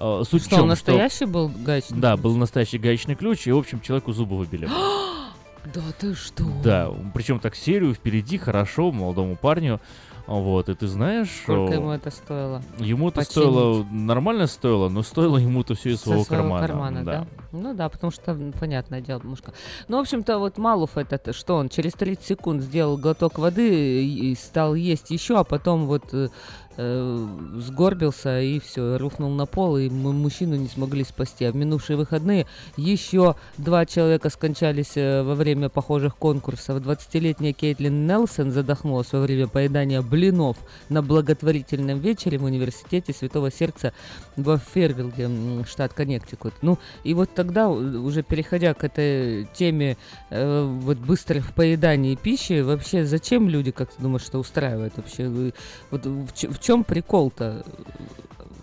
э, суть в Что, чем, настоящий был гаечный Да, ключ? был настоящий гаечный ключ, и, в общем, человеку зубы выбили. Да ты что? Да, причем так серию впереди, хорошо, молодому парню. Вот, и ты знаешь... Сколько э, ему это стоило? Ему это Починить? стоило, нормально стоило, но стоило ему-то все из Со своего, своего кармана. да. Ну да, потому что, понятное дело, мушка. Ну, в общем-то, вот Малов этот, что он через 30 секунд сделал глоток воды и стал есть еще, а потом вот э, сгорбился и все, рухнул на пол, и мы мужчину не смогли спасти. А в минувшие выходные еще два человека скончались э, во время похожих конкурсов. 20-летняя Кейтлин Нелсон задохнулась во время поедания блинов на благотворительном вечере в университете Святого Сердца во Фервилде, штат Коннектикут. Ну, и вот тогда, уже переходя к этой теме э, вот быстрых поеданий пищи, вообще зачем люди, как ты думаешь, что устраивают вообще? Вот в, чем прикол-то?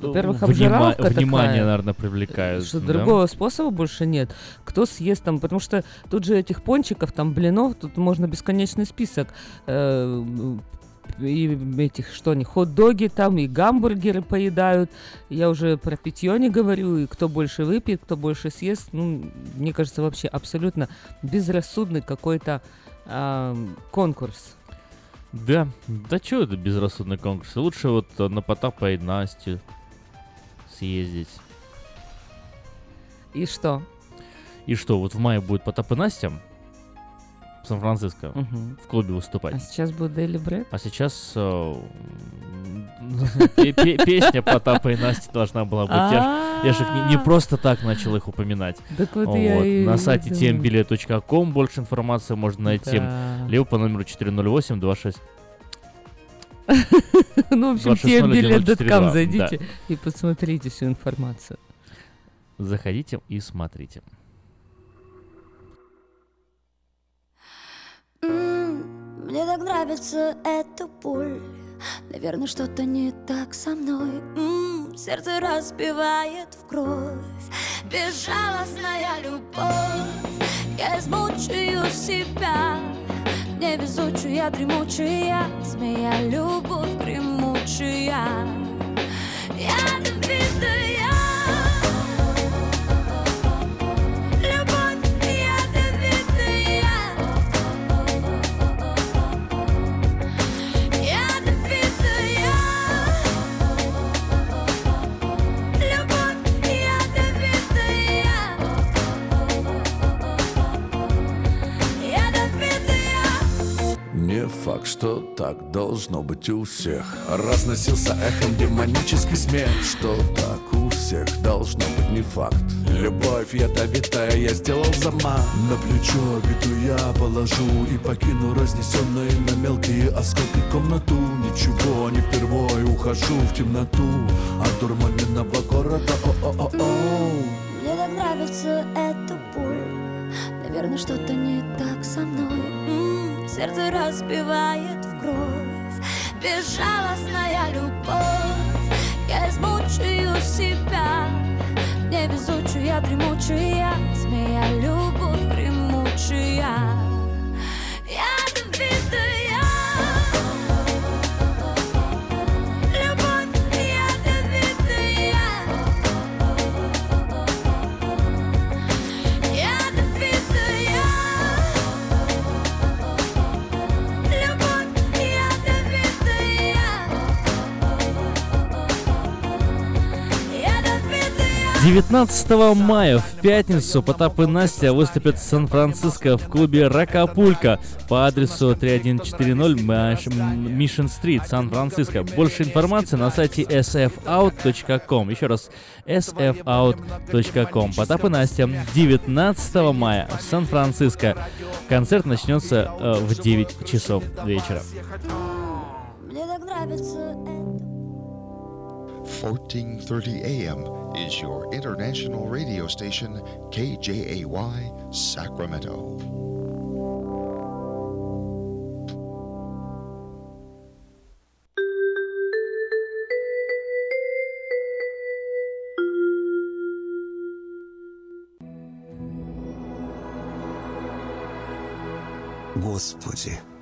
Во-первых, Внима- обжираловка внимание, такая, наверное, привлекают. Что да? другого способа больше нет. Кто съест там, потому что тут же этих пончиков, там блинов, тут можно бесконечный список. э, и этих, что они, хот-доги там, и гамбургеры поедают. Я уже про питье не говорю, и кто больше выпьет, кто больше съест. Ну, мне кажется, вообще абсолютно безрассудный какой-то а, конкурс. Да, да что это безрассудный конкурс? Лучше вот на Потапа и Настю съездить. И что? И что, вот в мае будет Потап и Настя? Сан-Франциско Мгм. в клубе выступать. А сейчас будет Daily Bread? А сейчас э, пе- пе- песня Потапа и Насти должна была быть. Я же не, не просто так начал их упоминать. Так вот я На сайте tmbilet.com больше информации можно найти. Либо по номеру 408 26 Ну, в общем, 260 tmbilet.com 9042. зайдите и посмотрите всю информацию. Заходите и смотрите. М, Мне так нравится эта боль Наверное, что-то не так со мной. М, Сердце разбивает в кровь. Безжалостная любовь. Я измучаю себя. Невезучая, дремучая Змея, любовь гремучая Ядовитая Любовь так должно быть у всех. Разносился эхом демонический смех. Что так у всех должно быть не факт. Любовь ядовитая я сделал замах. На плечо обиду я положу И покину разнесенные на мелкие осколки комнату. Ничего не впервой ухожу в темноту. От дурманенного города О-о-о-о. Мне так нравится эта боль Наверное, что-то не так со мной. Сердце разбивает кровь Безжалостная любовь. Я измучаю себя Невезучая, дремучая Змея, любовь гремучая 19 мая в пятницу Потап и Настя выступят в Сан-Франциско в клубе Ракапулька по адресу 3140 Маш- М- Mission Street, Сан-Франциско. Больше информации на сайте sfout.com. Еще раз, sfout.com. Потап и Настя 19 мая в Сан-Франциско. Концерт начнется э, в 9 часов вечера. Мне так нравится 1430 AM is your international radio station, KJAY Sacramento. Господи,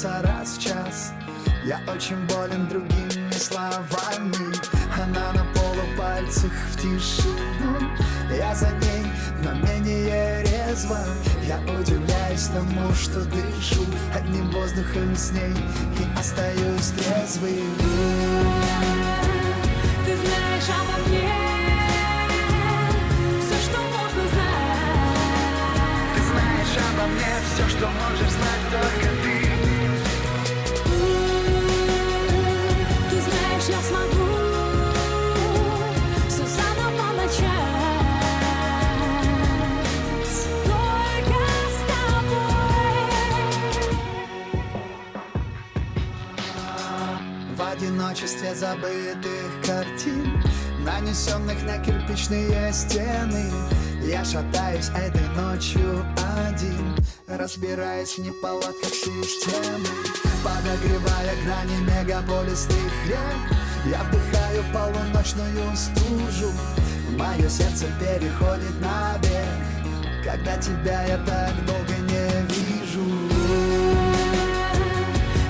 Бьется раз в час. Я очень болен другими словами. Она на полупальцах в тишину. Я за ней, но менее резво. Я удивляюсь тому, что дышу. Одним воздухом с ней И остаюсь трезвым. Ты знаешь обо мне все, что можно знать. Ты знаешь обо мне все, что можешь знать только Ты одиночестве забытых картин Нанесенных на кирпичные стены. Я шатаюсь этой ночью один Разбираясь в неполадках системы. Подогревая грани мегаполисных рек Я вдыхаю полуночную стужу. Мое сердце переходит на бег Когда тебя я так долго не вижу.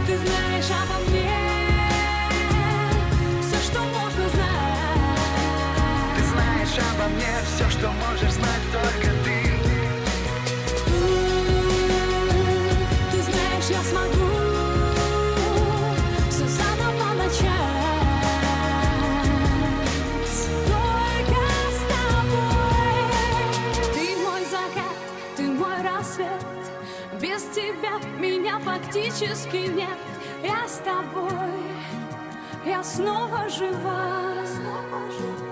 Ты знаешь обо мне все, что можешь знать только ты Ты знаешь, я смогу все заново начать. Только с тобой. Ты мой закат, ты мой рассвет. Без тебя меня фактически нет. Я с тобой, я снова жива. Ты мой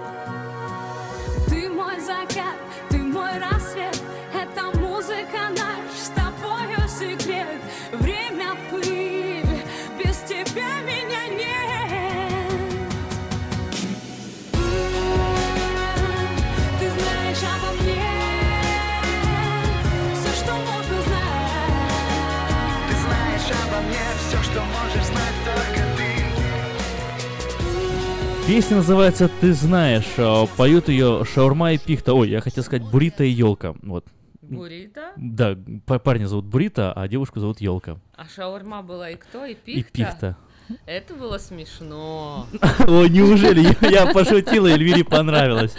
закат, ты мой рассвет. Песня называется «Ты знаешь». а, Поют ее Шаурма и Пихта. Ой, я хотел сказать Бурита и Елка. Вот. Бурита? Да, парня зовут Бурита, а девушку зовут Елка. А шаурма была и кто? И И пихта? Пихта. Это было смешно. Ой, неужели? Я пошутила, Эльвире понравилось.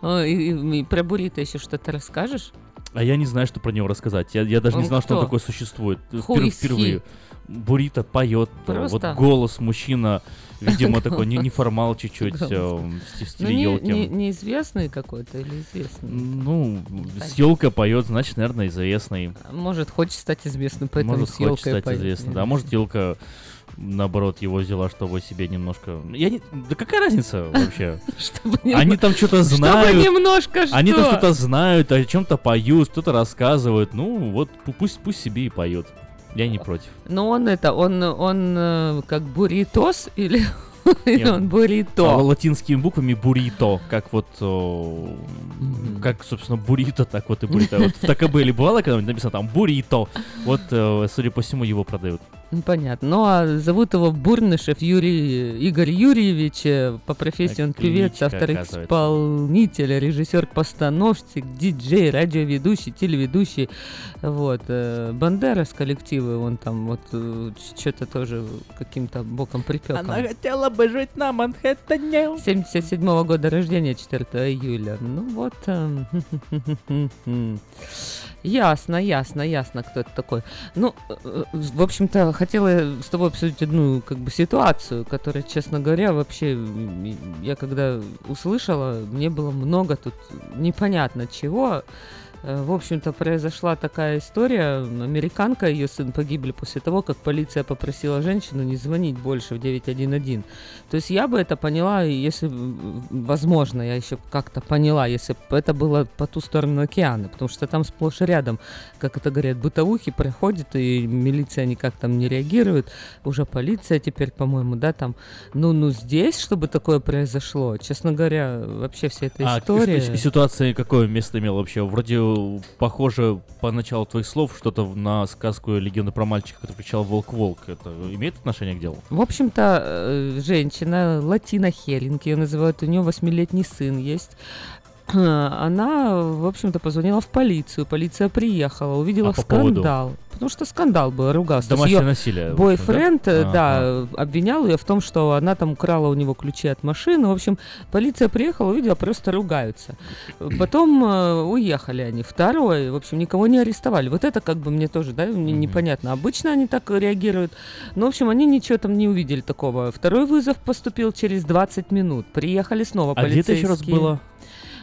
Ой, Про Бурита еще что-то расскажешь? А я не знаю, что про него рассказать. Я, я даже не знал, что он кто? такой существует. Who Впер- впервые. Бурита поет, э, Просто? вот голос мужчина, видимо, такой неформал чуть-чуть, э, в Ну, стиле не- елки. не- неизвестный какой-то или известный? Ну, с елка поет, значит, наверное, известный. Может, хочет стать известным, поэтому Может, хочет елкой стать известным. Да, может, елка наоборот его взяла, чтобы себе немножко. Я не... Да какая разница вообще? Они там что-то знают. немножко Они там что? что-то знают, о чем-то поют, кто-то рассказывает. Ну, вот пу- пусть, пусть себе и поют. Я не против. Но он это, он, он э, как буритос или, или он А бурито? латинскими буквами бурито, как вот, о, как, собственно, бурито, так вот и бурито. Вот в Такабеле бывало, когда написано там бурито, вот, э, судя по всему, его продают. Ну, Понятно. Ну, а зовут его Бурнышев Юрий Игорь Юрьевич. э, По профессии он певец, автор, исполнитель, режиссер, постановщик, диджей, радиоведущий, телеведущий. Вот. э, Бандера с коллектива, он там вот что-то тоже каким-то боком припеком. хотела бы жить на Манхэттене. 77 года рождения, 4 июля. Ну вот. Ясно, ясно, ясно, кто это такой. Ну, э, в общем-то, хотела с тобой обсудить одну как бы ситуацию, которая, честно говоря, вообще, я когда услышала, мне было много тут непонятно чего. Э, В общем-то, произошла такая история. Американка и ее сын погибли после того, как полиция попросила женщину не звонить больше в 911. То есть я бы это поняла, если, возможно, я еще как-то поняла, если бы это было по ту сторону океана, потому что там сплошь и рядом, как это говорят, бытовухи проходят, и милиция никак там не реагирует, уже полиция теперь, по-моему, да, там. Ну, ну здесь, чтобы такое произошло, честно говоря, вообще вся эта А история... с- ситуация какое место имела вообще? Вроде похоже по началу твоих слов что-то на сказку «Легенда про мальчика», который кричал «Волк-волк». Это имеет отношение к делу? В общем-то, э, женщина, Латина Хелинг, ее называют, у нее восьмилетний сын есть. Она, в общем-то, позвонила в полицию. Полиция приехала, увидела А по поводу? скандал. Потому что скандал был, ругался. Домашнее насилие, Бойфренд, да? э, Ага. да, обвинял ее в том, что она там украла у него ключи от машины. В общем, полиция приехала, увидела, просто ругаются. Потом э, уехали они. Второй, в общем, никого не арестовали. Вот это как бы мне тоже, да, мне непонятно. Обычно они так реагируют. Но, в общем, они ничего там не увидели такого. Второй вызов поступил через 20 минут. Приехали снова А где это еще раз полицейские. было?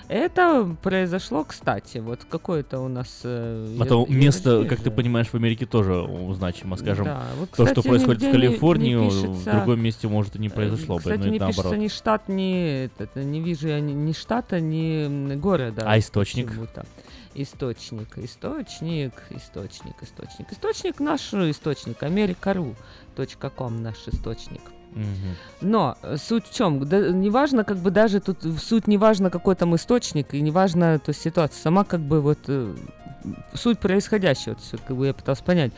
Это произошло, кстати, вот какое-то у нас... э, А то место, вижу. как ты понимаешь, в Америке тоже значимо, скажем. Да, вот, то, что кстати, происходит в нигде не- не Калифорнии, в пишется- другом месте, может, и не произошло бы, Кстати, но и не наоборот. пишется ни штат, ни, этот, не вижу я ни, ни штата, ни города. А источник? почему-то. Источник, источник, источник, источник. Источник наш источник, america.ru.com наш источник. Но э, суть в чем? Да, неважно, как бы даже тут суть не важно, какой там источник, и не важно, то есть ситуация сама как бы вот э, суть происходящего, то есть, как бы я пыталась понять,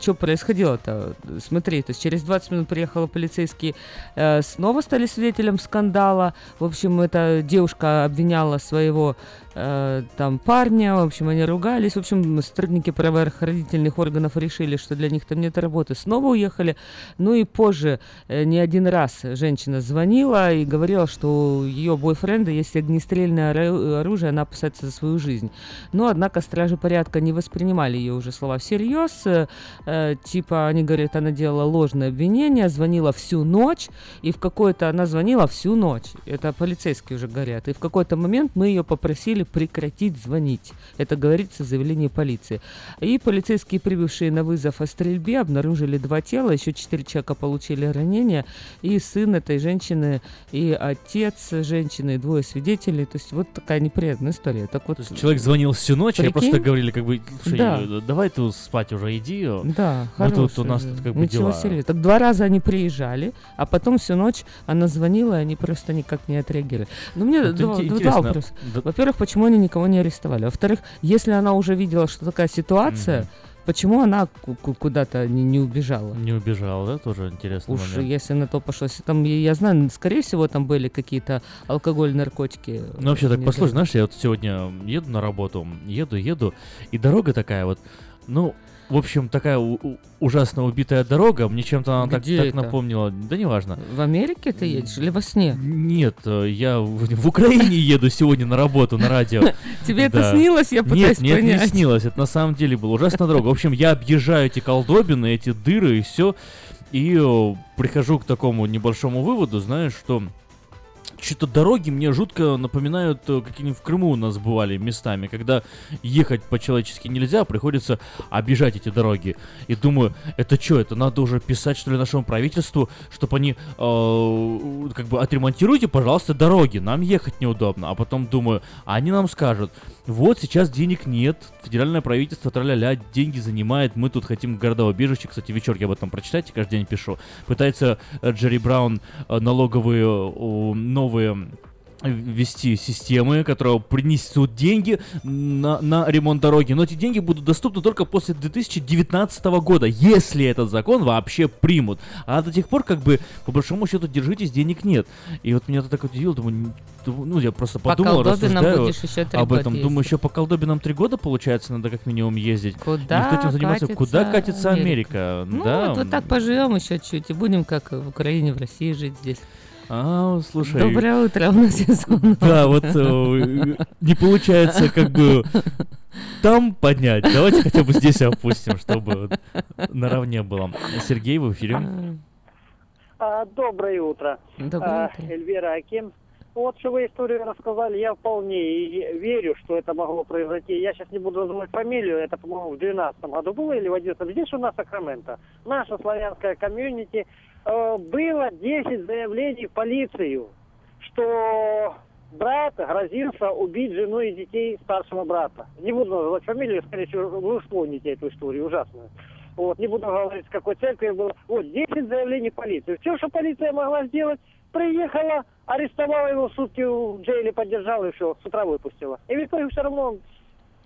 что происходило-то. Смотри, то есть через 20 минут приехала полицейские, э, снова стали свидетелем скандала. В общем, эта девушка обвиняла своего э, там парня, в общем, они ругались. В общем, сотрудники правоохранительных органов решили, что для них там нет работы. Снова уехали. Ну и позже э, не один раз женщина звонила и говорила, что у ее бойфренда есть огнестрельное оружие, она опасается за свою жизнь. Но, однако, стражи порядка не воспринимали ее уже слова всерьез. Э, э, типа, они говорят, она делала ложное обвинение, звонила всю ночь, и в какой-то она звонила всю ночь. Это полицейские уже говорят. И в какой-то момент мы ее попросили прекратить звонить. Это говорится в заявлении полиции. И полицейские, прибывшие на вызов о стрельбе, обнаружили два тела, еще четыре человека получили ранения, и сын этой женщины, и отец женщины, и двое свидетелей. То есть вот такая неприятная история. Так вот, Человек звонил всю ночь, а Прикинь? просто говорили, как бы, слушай, Да. э, давай ты спать уже иди. Да, Мы тут у нас тут как бы Ничего дела. серьезного. Так два раза они приезжали, а потом всю ночь она звонила, и они просто никак не отреагировали. Ну, мне Вот два, два вопроса. да- Во-первых, почему они никого не арестовали? Во-вторых, если она уже видела, что такая ситуация, почему она ку- ку- куда-то не, не убежала? Не убежал, да, тоже интересный Уж момент. если на то пошло, если там, я знаю, скорее всего, там были какие-то алкоголь, наркотики. Ну, вообще, так послушай, знаешь, я вот сегодня еду на работу, еду, еду, и дорога такая вот, ну, в общем, такая ужасно убитая дорога, мне чем-то она так, Где так это? напомнила, да неважно. В Америке ты едешь или во сне? Нет, э, я в, в Украине еду сегодня на работу, на радио. Тебе это снилось? Я пытаюсь Нет, нет, не понять. снилось, это на самом деле была ужасная дорога. В общем, я объезжаю эти колдобины, эти дыры и все, и э, прихожу к такому небольшому выводу, знаешь, что что-то дороги мне жутко напоминают, э, какие в Крыму у нас бывали местами, когда ехать по-человечески нельзя, приходится объезжать эти дороги. И думаю, это что, это надо уже писать, что ли, нашему правительству, чтобы они, э, как бы, отремонтируйте, пожалуйста, дороги, нам ехать неудобно. А потом думаю, они нам скажут, вот сейчас денег нет, федеральное правительство, тра-ля-ля, деньги занимает, мы тут хотим города-убежище, кстати, вечерки об этом прочитайте, каждый день пишу. Пытается э, Джерри Браун э, налоговые э, новые ввести системы, которые принесут деньги на, на ремонт дороги. Но эти деньги будут доступны только после 2019 года, если этот закон вообще примут. А до тех пор, как бы, по большому счету, держитесь, денег нет. И вот меня это так удивило, думаю, ну, я просто По подумал, рассуждаю об этом. ездить. Думаю, еще по колдобинам три года, получается, надо как минимум ездить. Куда Никто этим занимается. Куда катится катится Америка? Ну, да. вот, вот так поживем еще чуть, и будем как в Украине, в России жить здесь. А, слушай. Доброе утро, у нас сезон. Да, вот э, не получается как бы там поднять. Давайте хотя бы здесь опустим, чтобы наравне было. Сергей, в эфире. А, Доброе утро. Доброе А, Эльвира Аким. Вот что вы историю рассказали, я вполне верю, что это могло произойти. Я сейчас не буду называть фамилию, это, по-моему, в 2012 году было или в 2011. Здесь у нас Сакраменто, наша славянская комьюнити. Э, было 10 заявлений в полицию, что брат грозился убить жену и детей старшего брата. Не буду называть фамилию, скорее всего, вы вспомните эту историю ужасную. Вот, не буду говорить, с какой церкви было. Вот, 10 заявлений в полицию. Все, что полиция могла сделать, приехала, арестовала его, сутки в джейле поддержала и все, с утра выпустила. И в итоге все равно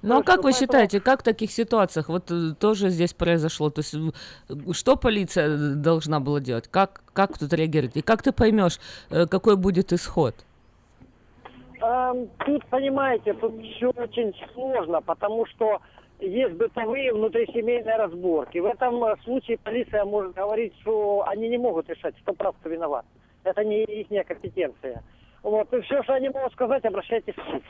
Ну а как вы поэтому- считаете, как в таких ситуациях вот э, тоже здесь произошло? То есть э, что полиция э, должна была делать? Как, как тут реагировать? И как ты поймешь, какой будет исход? Эм, тут, понимаете, тут все очень сложно, потому что есть бытовые внутрисемейные разборки. В этом случае полиция может говорить, что они не могут решать, кто прав, кто виноват. Это не их компетенция. Вот, и все, что они могут сказать, обращайтесь в суд.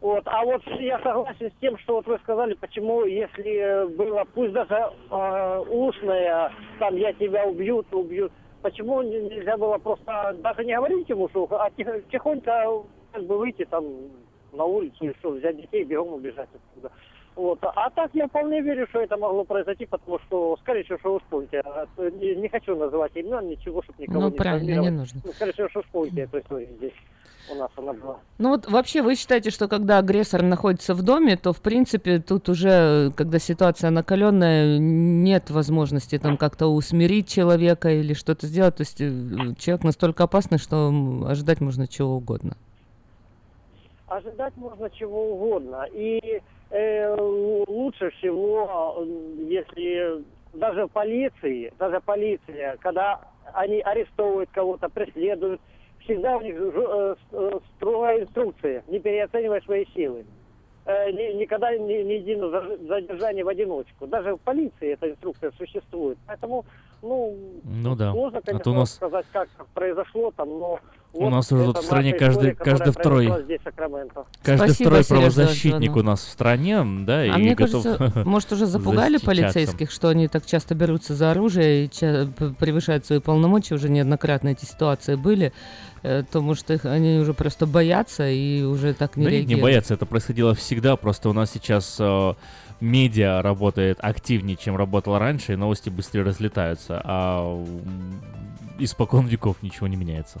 Вот, а вот я согласен с тем, что вот вы сказали, почему, если э, было, пусть даже э, устное, там, я тебя убью, то убью, почему не- нельзя было просто даже не говорить ему, что, а тихо- тихонько как бы выйти там на улицу и что, взять детей, бегом убежать отсюда. Вот. А так я вполне верю, что это могло произойти, потому что, скорее всего, что вспомните. Не, не хочу называть имен, ничего, чтобы никого Ну, не правильно, не нужно. Ну, скорее всего, что вспомните эту историю здесь. У нас она была. Ну вот вообще вы считаете, что когда агрессор находится в доме, то в принципе тут уже, когда ситуация накаленная, нет возможности там как-то усмирить человека или что-то сделать. То есть э, человек настолько опасный, что ожидать можно чего угодно. Ожидать можно чего угодно. И э, лучше всего, если даже полиции, даже полиция, когда они арестовывают кого-то, преследуют, всегда у э, э, строгая инструкция, не переоценивай свои силы. Э, ни- никогда не, не иди на за- задержание в одиночку. Даже в полиции эта инструкция существует. Поэтому, ну, Ну да. сложно, А конечно, то у нас сказать, как произошло там, но У вот нас уже тут в стране каждый- каждый второй-. Каждый Спасибо, второй правозащитник у нас в стране, да, и а мне готов кажется, может уже запугали полицейских, что они так часто берутся за оружие и превышают свои полномочия, уже неоднократно эти ситуации были, э, то может их они уже просто боятся и уже так не Да нет, не реагируют. бояться, это происходило всегда, просто у нас сейчас э, медиа работает активнее, чем работало раньше, и новости быстрее разлетаются, а испокон веков ничего не меняется.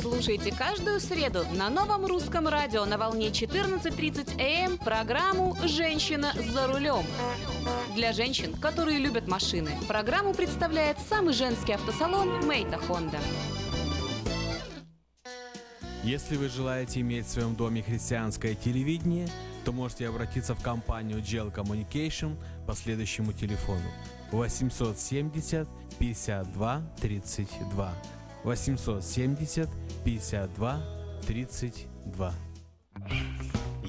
Слушайте каждую среду на новом русском радио на волне 14.30 АМ программу «Женщина за рулем». Для женщин, которые любят машины, программу представляет самый женский автосалон «Мейта Хонда». Если вы желаете иметь в своем доме христианское телевидение, то можете обратиться в компанию GL Communication по следующему телефону 870 52 32 870 52 32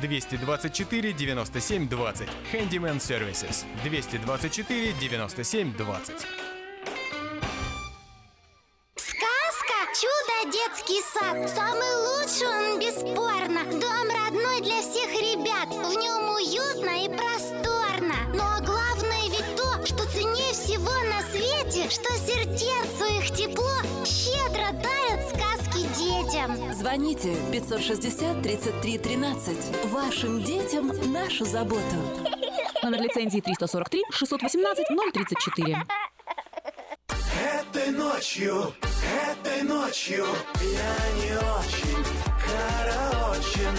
224 97 20. Handyman Services. 224 97 20. Сказка «Чудо детский сад» Самый лучший он, бесспорно Дом родной для всех ребят В нем уютно и просторно Но главное ведь то, что ценнее всего на свете Что сердцу их тепло детям. Звоните 560 33 13. Вашим детям нашу заботу. Номер лицензии 343 618 034. Этой ночью, этой ночью я не очень караочен.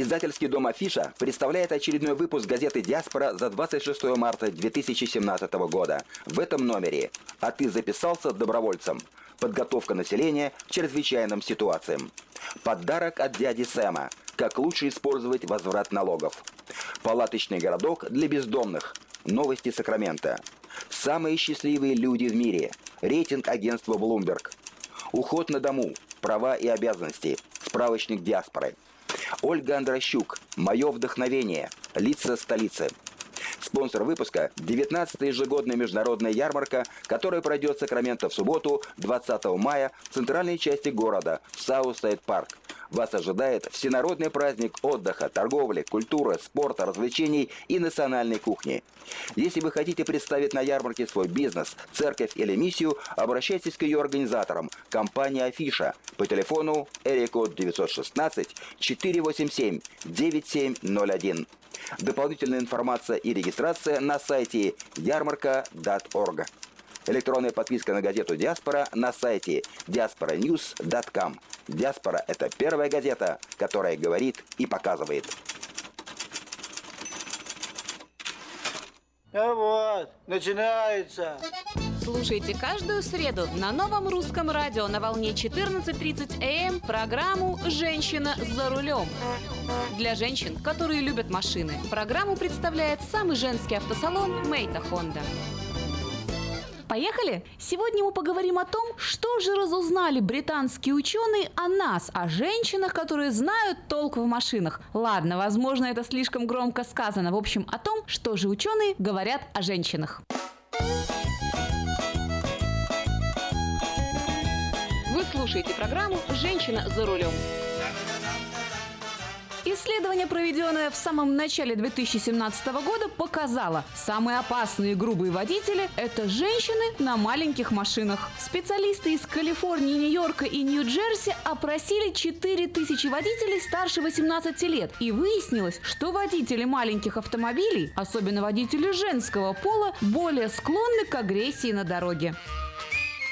Издательский дом «Афиша» представляет очередной выпуск газеты «Диаспора» за 26 марта 2017 года. В этом номере «А ты записался добровольцем?» Подготовка населения к чрезвычайным ситуациям. Подарок от дяди Сэма. Как лучше использовать возврат налогов. Палаточный городок для бездомных. Новости Сакрамента. Самые счастливые люди в мире. Рейтинг агентства Bloomberg. Уход на дому. Права и обязанности. Справочник диаспоры. Ольга Андрощук. Мое вдохновение. Лица столицы. Спонсор выпуска – 19-я ежегодная международная ярмарка, которая пройдет в Сакраменто в субботу, 20 мая, в центральной части города, в Southside Park. Вас ожидает всенародный праздник отдыха, торговли, культуры, спорта, развлечений и национальной кухни. Если вы хотите представить на ярмарке свой бизнес, церковь или миссию, обращайтесь к ее организаторам, компания «Афиша» по телефону Эрикод 916 487 9701. Дополнительная информация и регистрация на сайте ярмарка.орг. Электронная подписка на газету «Диаспора» на сайте diasporanews.com. «Диаспора» — это первая газета, которая говорит и показывает. Ну вот, начинается. Слушайте каждую среду на новом русском радио на волне 14.30 АМ программу «Женщина за рулем». Для женщин, которые любят машины, программу представляет самый женский автосалон «Мейта Хонда». Поехали! Сегодня мы поговорим о том, что же разузнали британские ученые о нас, о женщинах, которые знают толк в машинах. Ладно, возможно, это слишком громко сказано. В общем, о том, что же ученые говорят о женщинах. Вы слушаете программу «Женщина за рулем». Исследование, проведенное в самом начале 2017 года, показало, самые опасные и грубые водители – это женщины на маленьких машинах. Специалисты из Калифорнии, Нью-Йорка и Нью-Джерси опросили 4000 водителей старше 18 лет. И выяснилось, что водители маленьких автомобилей, особенно водители женского пола, более склонны к агрессии на дороге.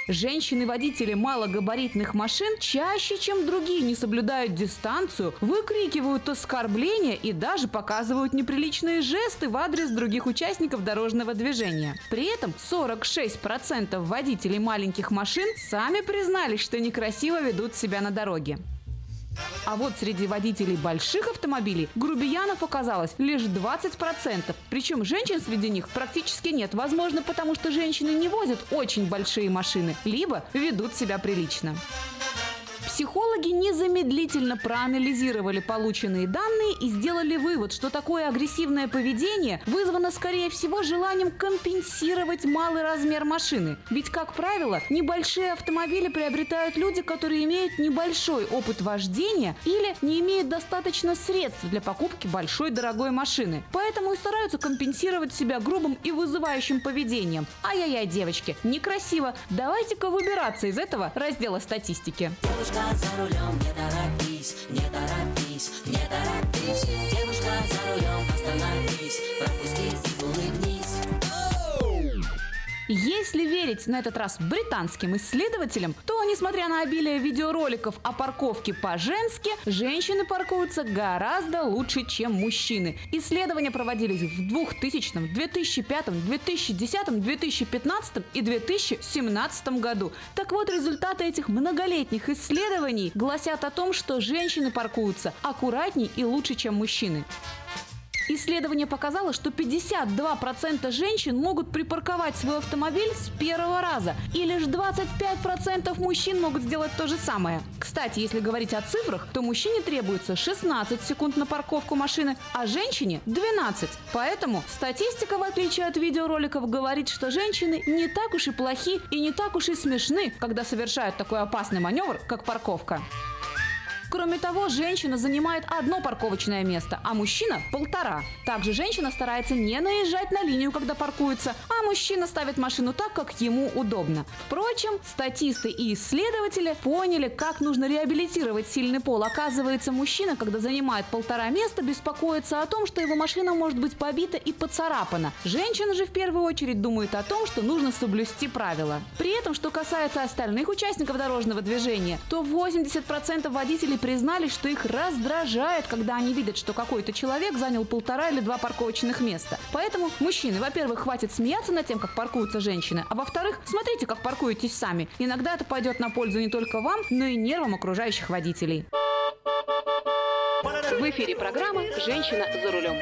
Женщины-водители малогабаритных машин чаще, чем другие, не соблюдают дистанцию, выкрикивают оскорбления и даже показывают неприличные жесты в адрес других участников дорожного движения. При этом 46% водителей маленьких машин сами признались, что некрасиво ведут себя на дороге. А вот среди водителей больших автомобилей грубиянов оказалось лишь 20%. Причем женщин среди них практически нет. Возможно, потому что женщины не возят очень большие машины, либо ведут себя прилично. Психологи незамедлительно проанализировали полученные данные и сделали вывод, что такое агрессивное поведение вызвано, скорее всего, желанием компенсировать малый размер машины. Ведь, как правило, небольшие автомобили приобретают люди, которые имеют небольшой опыт вождения или не имеют достаточно средств для покупки большой дорогой машины. Поэтому и стараются компенсировать себя грубым и вызывающим поведением. Ай-яй-яй, девочки, некрасиво. Давайте-ка выбираться из этого раздела статистики. Девушка за рулем, не торопись, не торопись, не торопись. Девушка за рулем, остановись, пропусти. Если верить на этот раз британским исследователям, то, несмотря на обилие видеороликов о парковке по-женски, женщины паркуются гораздо лучше, чем мужчины. Исследования проводились в 2000, 2005, 2010, 2015 и 2017 году. Так вот, результаты этих многолетних исследований гласят о том, что женщины паркуются аккуратней и лучше, чем мужчины. Исследование показало, что 52% женщин могут припарковать свой автомобиль с первого раза, и лишь 25% мужчин могут сделать то же самое. Кстати, если говорить о цифрах, то мужчине требуется 16 секунд на парковку машины, а женщине 12. Поэтому статистика, в отличие от видеороликов, говорит, что женщины не так уж и плохи и не так уж и смешны, когда совершают такой опасный маневр, как парковка. Кроме того, женщина занимает одно парковочное место, а мужчина – полтора. Также женщина старается не наезжать на линию, когда паркуется, а мужчина ставит машину так, как ему удобно. Впрочем, статисты и исследователи поняли, как нужно реабилитировать сильный пол. Оказывается, мужчина, когда занимает полтора места, беспокоится о том, что его машина может быть побита и поцарапана. Женщина же в первую очередь думает о том, что нужно соблюсти правила. При этом, что касается остальных участников дорожного движения, то 80% водителей признались, что их раздражает, когда они видят, что какой-то человек занял полтора или два парковочных места. Поэтому, мужчины, во-первых, хватит смеяться над тем, как паркуются женщины, а во-вторых, смотрите, как паркуетесь сами. Иногда это пойдет на пользу не только вам, но и нервам окружающих водителей. В эфире программа «Женщина за рулем».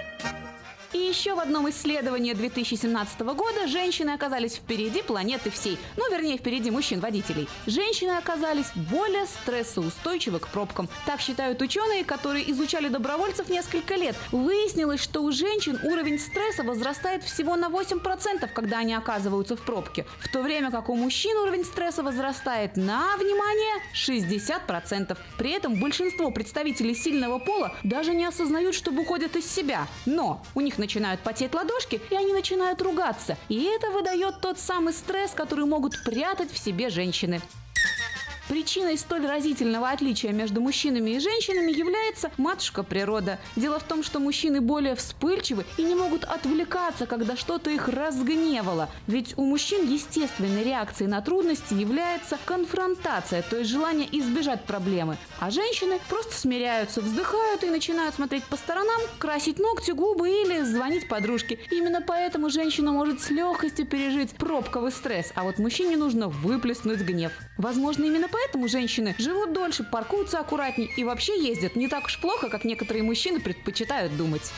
И еще в одном исследовании 2017 года женщины оказались впереди планеты всей. Ну, вернее, впереди мужчин-водителей. Женщины оказались более стрессоустойчивы к пробкам. Так считают ученые, которые изучали добровольцев несколько лет. Выяснилось, что у женщин уровень стресса возрастает всего на 8%, когда они оказываются в пробке. В то время как у мужчин уровень стресса возрастает на, внимание, 60%. При этом большинство представителей сильного пола даже не осознают, что выходят из себя. Но у них начинают потеть ладошки, и они начинают ругаться. И это выдает тот самый стресс, который могут прятать в себе женщины. Причиной столь разительного отличия между мужчинами и женщинами является матушка природа. Дело в том, что мужчины более вспыльчивы и не могут отвлекаться, когда что-то их разгневало. Ведь у мужчин естественной реакцией на трудности является конфронтация, то есть желание избежать проблемы. А женщины просто смиряются, вздыхают и начинают смотреть по сторонам, красить ногти, губы или звонить подружке. Именно поэтому женщина может с легкостью пережить пробковый стресс, а вот мужчине нужно выплеснуть гнев. Возможно, именно поэтому женщины живут дольше, паркуются аккуратнее и вообще ездят не так уж плохо, как некоторые мужчины предпочитают думать.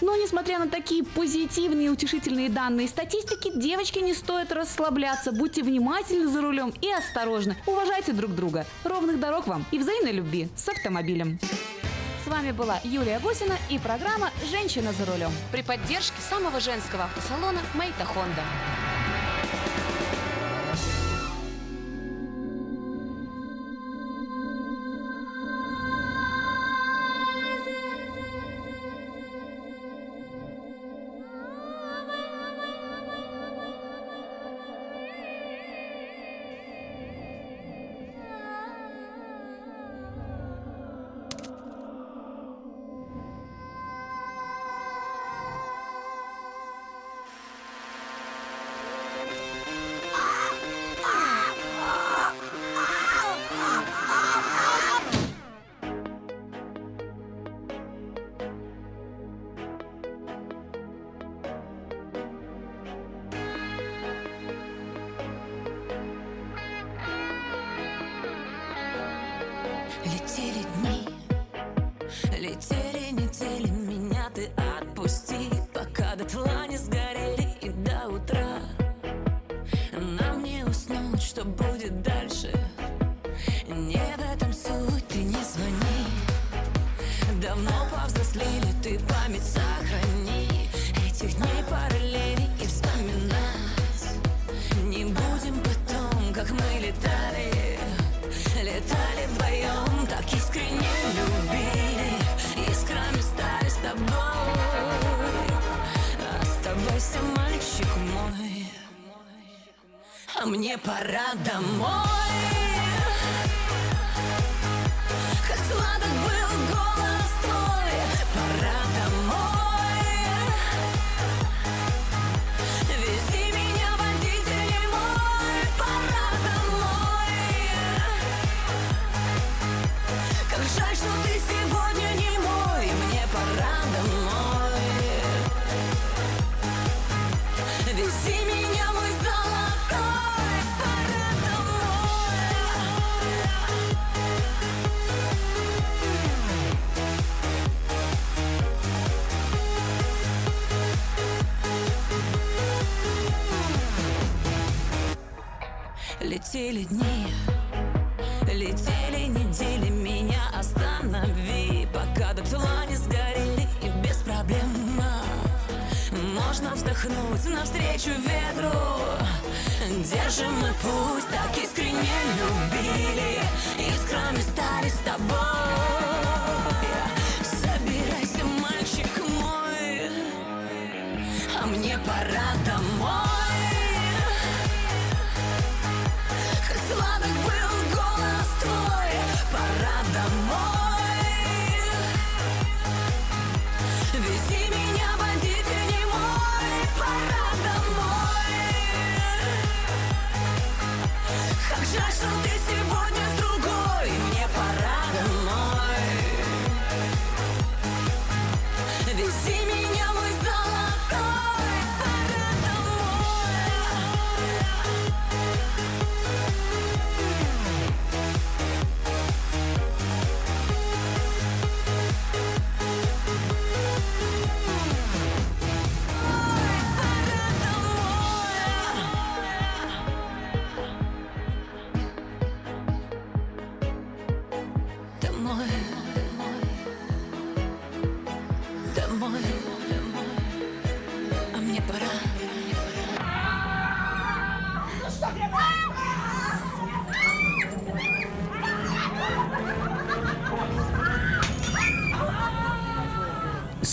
Но несмотря на такие позитивные и утешительные данные статистики, девочки не стоит расслабляться. Будьте внимательны за рулем и осторожны. Уважайте друг друга. Ровных дорог вам и взаимной любви с автомобилем. С вами была Юлия Гусина и программа «Женщина за рулем» при поддержке самого женского автосалона «Мейта Хонда».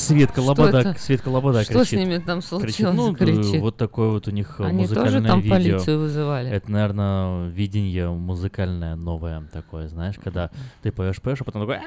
Светка Лобода? Светка Лобода Что кричит. с ними там Кричит. случилось, Ну, кричит? вот такое вот у них Они тоже музыкальное там видео. полицию вызывали? Это, наверное, видение музыкальное новое такое, знаешь, когда ты поешь, поешь, а потом такой...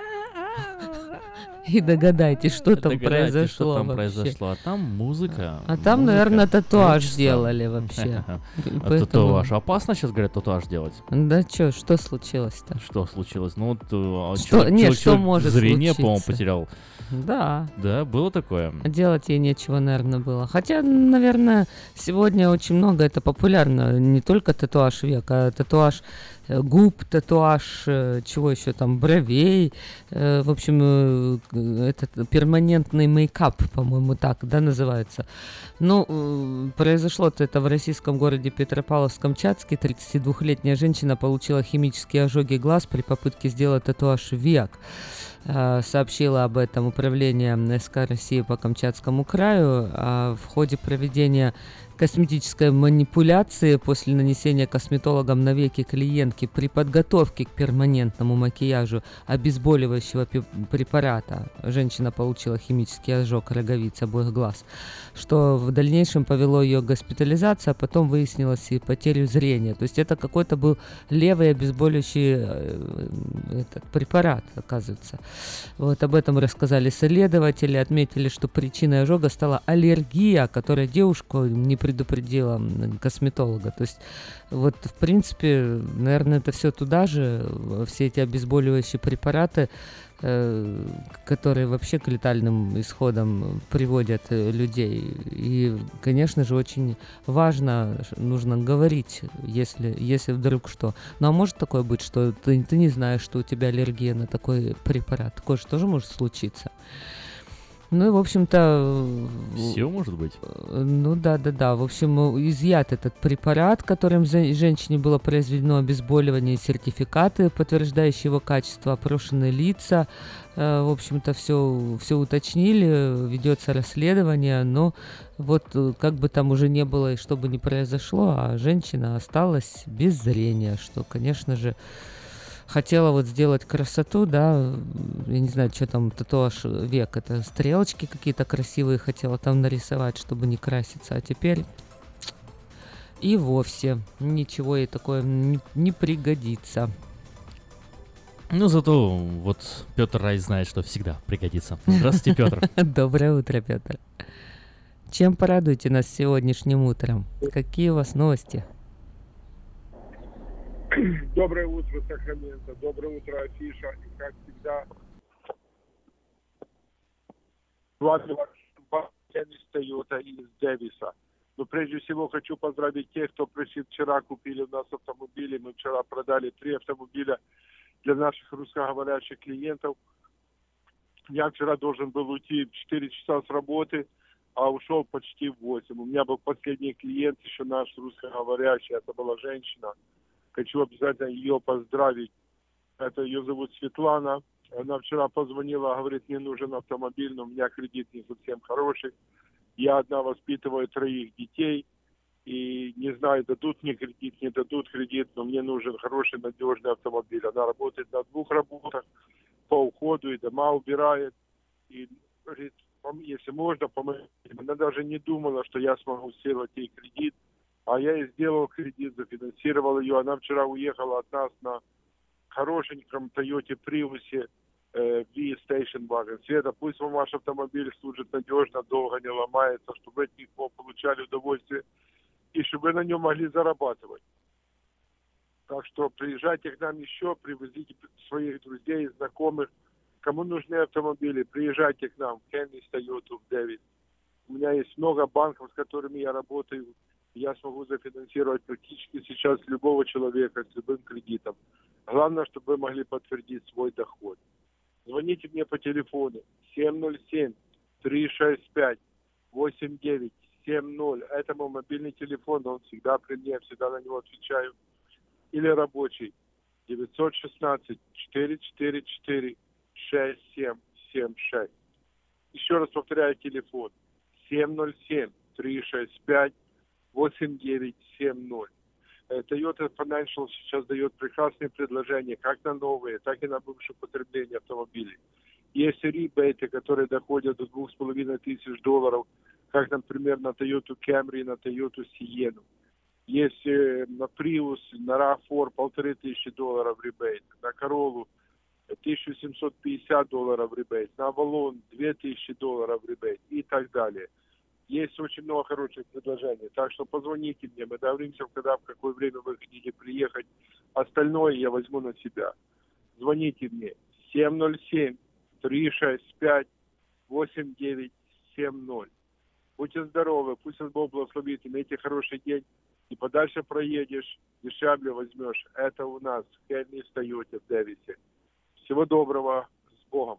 И догадайтесь, что там Догадайтесь, произошло что там вообще. произошло. А там музыка. А там, музыка, наверное, татуаж творчество. делали вообще. А Поэтому- Татуаж. Опасно сейчас, говорят, татуаж делать. Да чё, что случилось-то? Что случилось? Ну, вот э, Что- человек- нет, что может Зрение, по-моему, потерял. Да. Да, было такое. Делать ей нечего, наверное, было. Хотя, наверное, сегодня очень много это популярно. Не только татуаж века, а татуаж губ, татуаж, э, чего еще там, бровей. Э, В общем, э, этот перманентный мейкап, по-моему, так, да, называется. Ну, э, произошло-то это в российском городе Петропавловск-Камчатский. 32-летняя женщина получила химические ожоги глаз при попытке сделать татуаж век. Э, сообщила об этом управление СК России по Камчатскому краю. А в ходе проведения косметической манипуляции после нанесения косметологом на веки клиентки при подготовке к перманентному макияжу обезболивающего препарата женщина получила химический ожог роговиц обоих глаз, что в дальнейшем повело ее к госпитализации, а потом выяснилось и потерю зрения. То есть это какой-то был левый обезболивающий э, этот препарат, оказывается. Вот об этом рассказали следователи, отметили, что причиной ожога стала аллергия, которая девушку не предупредила косметолога. То есть вот, в принципе, наверное, это все туда же, э, все эти обезболивающие препараты, э, которые вообще к летальным исходам приводят э, людей. И, конечно же, очень важно, нужно говорить, если, если вдруг что. Ну а может такое быть, что ты, ты не знаешь, что у тебя аллергия на такой препарат? Такое же тоже может случиться. Ну и, в общем-то... Все может быть. Э, Ну да, да, да. В общем, э, изъят этот препарат, которым женщине было произведено обезболивание, сертификаты, подтверждающие его качество, опрошенные лица. Э, В общем-то, все, все уточнили, ведется расследование, но вот как бы там уже не было и что бы ни произошло, а женщина осталась без зрения, что, конечно же, хотела вот сделать красоту, да, я не знаю, что там татуаж век, это стрелочки какие-то красивые хотела там нарисовать, чтобы не краситься, а теперь и вовсе ничего ей такое не, не пригодится. Ну, зато вот Петр Рай знает, что всегда пригодится. Здравствуйте, Петр. Доброе утро, Петр. Чем порадуете нас сегодняшним утром? Какие у вас новости? Доброе утро, Сакраменто. Доброе утро, Афиша. И как всегда, с вами ваш Денис Тойота из Дэвиса. Но прежде всего хочу поздравить тех, кто вчера, купили у нас автомобили. Мы вчера продали три автомобиля для наших русскоговорящих клиентов. Я вчера должен был уйти в 4 часа с работы, а ушел почти в 8. У меня был последний клиент, еще наш русскоговорящий, это была женщина. Хочу обязательно ее поздравить. Это ее зовут Светлана. Она вчера позвонила, говорит, мне нужен автомобиль, но у меня кредит не совсем хороший. Я одна воспитываю троих детей. И не знаю, дадут мне кредит, не дадут кредит, но мне нужен хороший, надежный автомобиль. Она работает на двух работах по уходу и дома убирает. И говорит, если можно, помогите. Она даже не думала, что я смогу сделать ей кредит. А я ей сделал кредит, зафинансировал ее. Она вчера уехала от нас на хорошеньком Toyota Prius э, V-Station Wagon. Света, пусть вам ваш автомобиль служит надежно, долго не ломается, чтобы от него получали удовольствие и чтобы на нем могли зарабатывать. Так что приезжайте к нам еще, привозите своих друзей, знакомых. Кому нужны автомобили, приезжайте к нам, Кенни Toyota в Дэвид. У меня есть много банков, с которыми я работаю. Я смогу зафинансировать практически сейчас любого человека с любым кредитом. Главное, чтобы вы могли подтвердить свой доход. Звоните мне по телефону 707 365 8970. Это мой мобильный телефон, он всегда при мне, всегда на него отвечаю. Или рабочий 916 444 6776. Еще раз повторяю телефон 707 365 8970. Toyota Financial сейчас дает прекрасные предложения как на новые, так и на бывшее потребление автомобилей. Есть ребейты, которые доходят до двух с половиной тысяч долларов, как, например, на Toyota Camry и на Toyota Sienna. Есть э, на Prius, на RAV4 полторы тысячи долларов ребейт, на Corolla 1750 долларов ребейт, на Avalon 2000 долларов ребейт и так далее. Есть очень много хороших предложений, так что позвоните мне, мы договоримся, когда, в какое время вы хотите приехать. Остальное я возьму на себя. Звоните мне 707 365 8970. Будьте здоровы, пусть вас Бог благословит, имейте хороший день. И подальше проедешь, дешевле возьмешь. Это у нас в Хельме Тойоте в Дэвисе. Всего доброго, с Богом.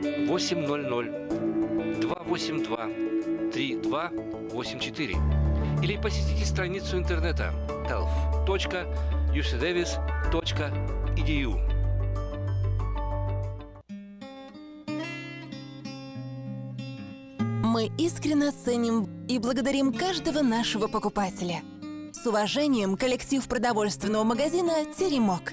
800 282 3284 или посетите страницу интернета health.ucdavis.edu. Мы искренне ценим и благодарим каждого нашего покупателя. С уважением, коллектив продовольственного магазина «Теремок».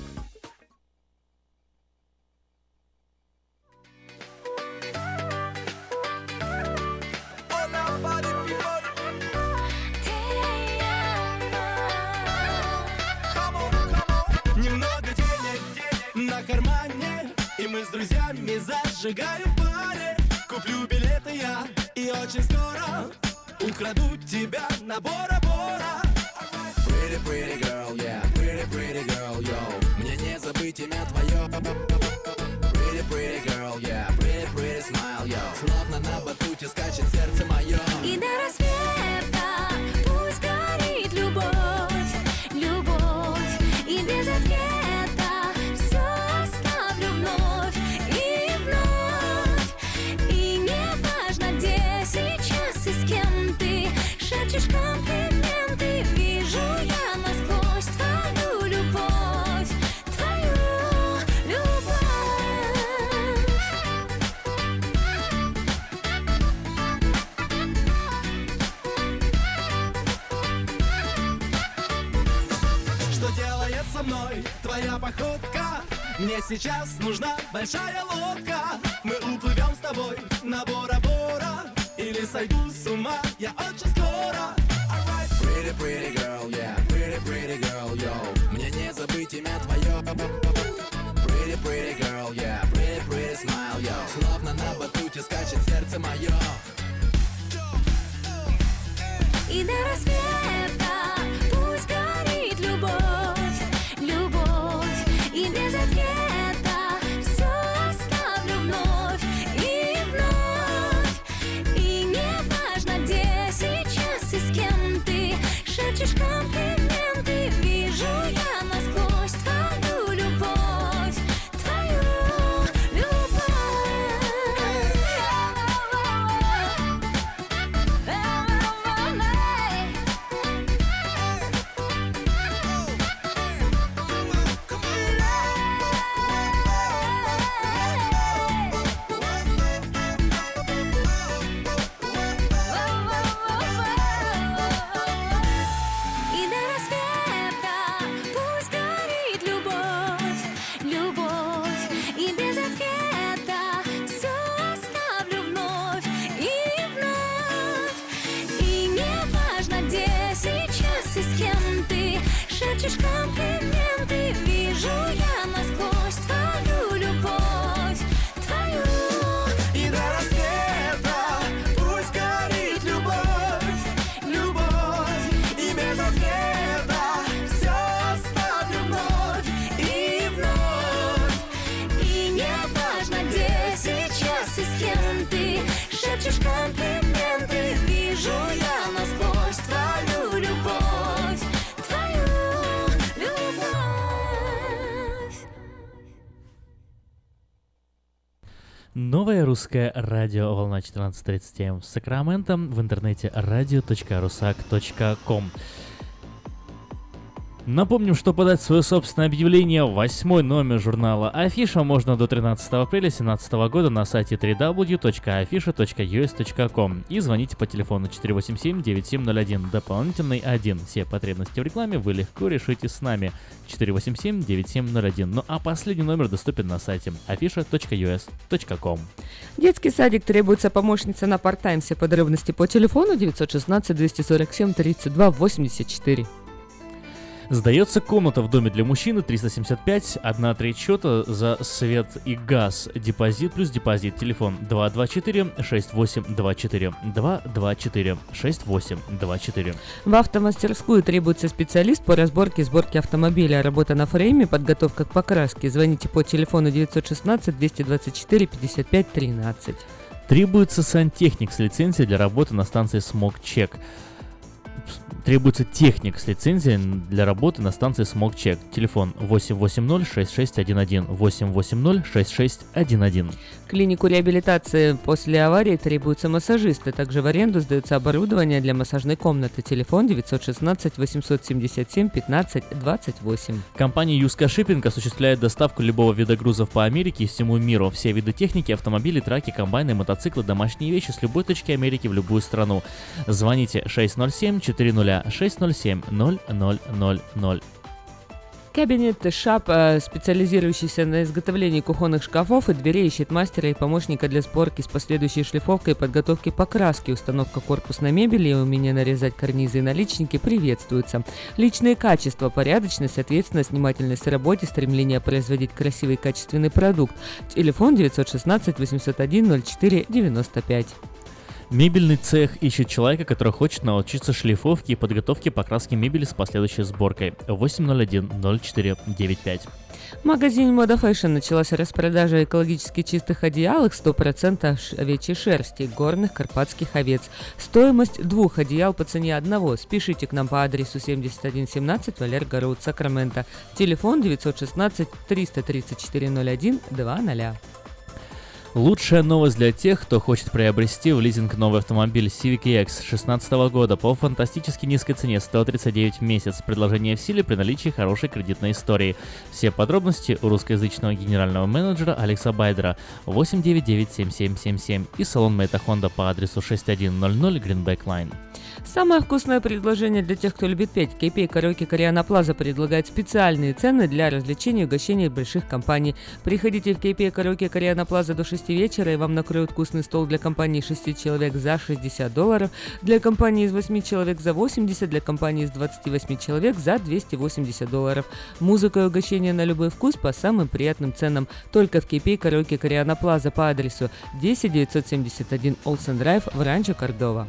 Мы с друзьями зажигаем в Куплю билеты я и очень скоро Украду тебя на Бора-Бора. Pretty, pretty girl, yeah, pretty, pretty girl, yo. Мне не забыть имя твое Мне сейчас нужна большая лодка. Мы уплывем с тобой на Бора-Бора Русское радио «Волна 14.30 М» в Сакраменто в интернете radio.rusak.com. Напомним, что подать свое собственное объявление в восьмой номер журнала Афиша можно до 13 апреля 2017 года на сайте www.afisha.us.com и звоните по телефону 487-9701, дополнительный 1. Все потребности в рекламе вы легко решите с нами. 487-9701. Ну а последний номер доступен на сайте afisha.us.com. Детский садик требуется помощница на парт-тайм. Все подробности по телефону 916 247 32 84. Сдается комната в доме для мужчины 375, одна треть счета за свет и газ. Депозит плюс депозит. Телефон 224-6824. 224-6824. В автомастерскую требуется специалист по разборке и сборке автомобиля. Работа на фрейме, подготовка к покраске. Звоните по телефону 916 224 55 13. Требуется сантехник с лицензией для работы на станции Check. Требуется техник с лицензией для работы на станции Check. Телефон 880-6611. 880-6611. Клинику реабилитации после аварии требуются массажисты. Также в аренду сдается оборудование для массажной комнаты. Телефон 916 877 15 28. Компания Юска Шиппинг осуществляет доставку любого вида грузов по Америке и всему миру. Все виды техники, автомобили, траки, комбайны, мотоциклы, домашние вещи с любой точки Америки в любую страну. Звоните 607 400 607 0000. Кабинет Шап, э, специализирующийся на изготовлении кухонных шкафов и дверей, ищет мастера и помощника для сборки с последующей шлифовкой и подготовки покраски. Установка корпусной мебели и умение нарезать карнизы и наличники приветствуются. Личные качества, порядочность, ответственность, внимательность в работе, стремление производить красивый и качественный продукт. Телефон 916 801 04 95. Мебельный цех ищет человека, который хочет научиться шлифовке и подготовке покраски мебели с последующей сборкой. 801-0495. В магазине Мода Fashion началась распродажа экологически чистых одеял их 100% ш- овечьей шерсти, горных карпатских овец. Стоимость двух одеял по цене одного. Спешите к нам по адресу 7117 Валерго Роуд, Сакраменто. Телефон 916 334 01 20. Лучшая новость для тех, кто хочет приобрести в лизинг новый автомобиль Civic EX 2016 года по фантастически низкой цене 139 в месяц. Предложение в силе при наличии хорошей кредитной истории. Все подробности у русскоязычного генерального менеджера Алекса Байдера 899-7777 и салон Мэйта Хонда по адресу 6100 Greenback Line. Самое вкусное предложение для тех, кто любит петь. KP Караоке Кориана Плаза предлагает специальные цены для развлечений и угощений больших компаний. Приходите в KP Караоке Кориана Плаза до 6 вечера, и вам накроют вкусный стол для компании 6 человек за 60 долларов, для компании из 8 человек за 80, для компании из 28 человек за 280 долларов. Музыка и угощения на любой вкус по самым приятным ценам. Только в KP Караоке Кориана Плаза по адресу 10 971 Олсен Драйв в Ранчо Кордова.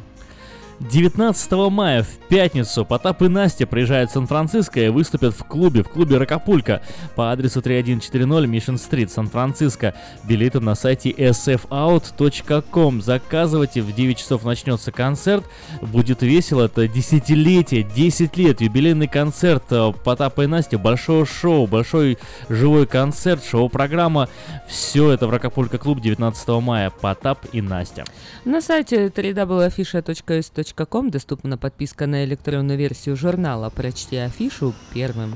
19 мая в пятницу Потап и Настя приезжают в Сан-Франциско и выступят в клубе, в клубе Ракапулька по адресу 3140 Mission Street, Сан-Франциско. Билеты на сайте sfout.com. Заказывайте, в 9 часов начнется концерт. Будет весело, это десятилетие, 10 лет, юбилейный концерт э, Потапа и Настя, большое шоу, большой живой концерт, шоу-программа. Все это в Ракапулька клуб 19 мая. Потап и Настя. На сайте www.afisha.s.com доступна подписка на электронную версию журнала? «Прочти афишу» первым.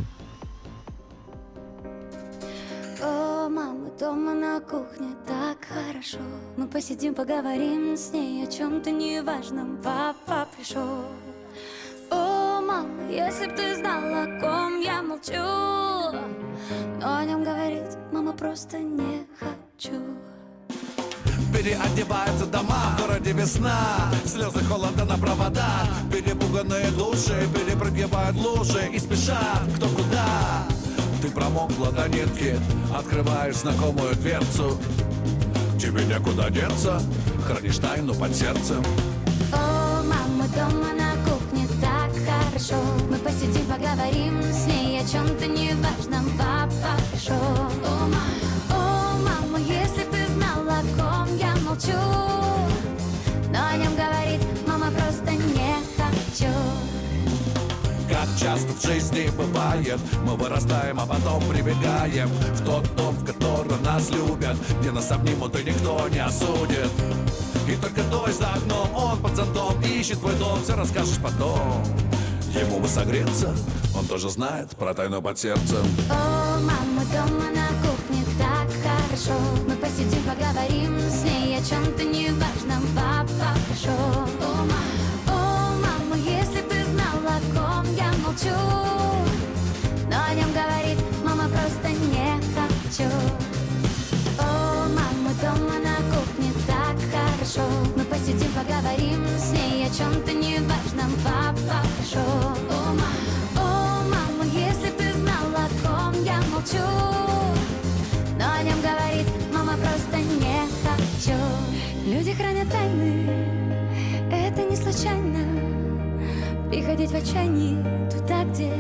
О, мама, дома на кухне так хорошо. Мы посидим, поговорим с ней о чем-то неважном. Папа пришел О, мама, если б ты знала, о ком я молчу. Но о нем говорить, мама, просто не хочу Переодеваются дома, в городе весна Слезы холода на проводах Перепуганные души перепрыгивают лужи И спешат. Кто куда? Ты промокла до нитки Открываешь знакомую дверцу. Тебе некуда деться Хранишь тайну под сердцем. О, мама, дома на кухне так хорошо. Мы посидим, поговорим с ней о чем-то неважном Папа пришел О, ма- молчу Но о нем говорить, мама, просто не хочу. Как часто в жизни бывает Мы вырастаем, а потом прибегаем В тот дом, в котором нас любят Где нас обнимут и никто не осудит. И только дождь за окном, он под зонтом Ищет твой дом, все расскажешь потом. Ему бы согреться, он тоже знает про тайну под сердцем. О, мама, дома на кухне так хорошо. Мы посидим, поговорим с ней о чем-то неважном Папа пришел О, ма- о, мама, если б ты знала, о ком я молчу. Но о нем говорить, мама, просто не хочу. О, мама, дома на кухне так хорошо. Мы посидим, поговорим с ней о чем-то неважном Папа пришел О, ма- о, мама, ее Люди хранят тайны, это не случайно. Приходить в отчаянии туда, где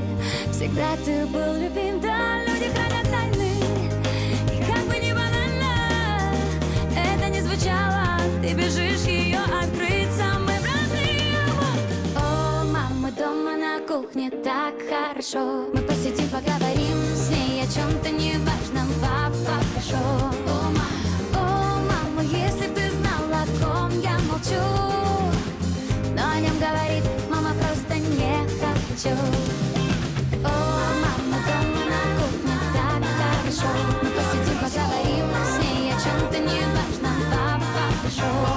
всегда ты был любим. Да, люди хранят тайны, и как бы ни банально Это не звучало, ты бежишь ее открыть Самый брат О, мама дома на кухне так хорошо. Мы посидим, поговорим с ней о чем-то неважном Папа пришел, хочу О, мама дома на кухне Так хорошо. Мы посидим, поговорим С ней о чем-то неважном. Папа пришел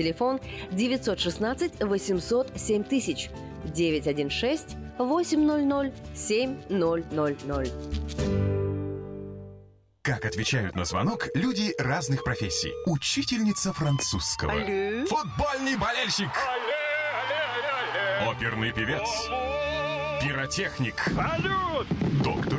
Телефон 916 800 7000 916 800 7000. Как отвечают на звонок люди разных профессий. Учительница французского. Алле. Футбольный болельщик. Оперный певец. Пиротехник. Салют! Доктор.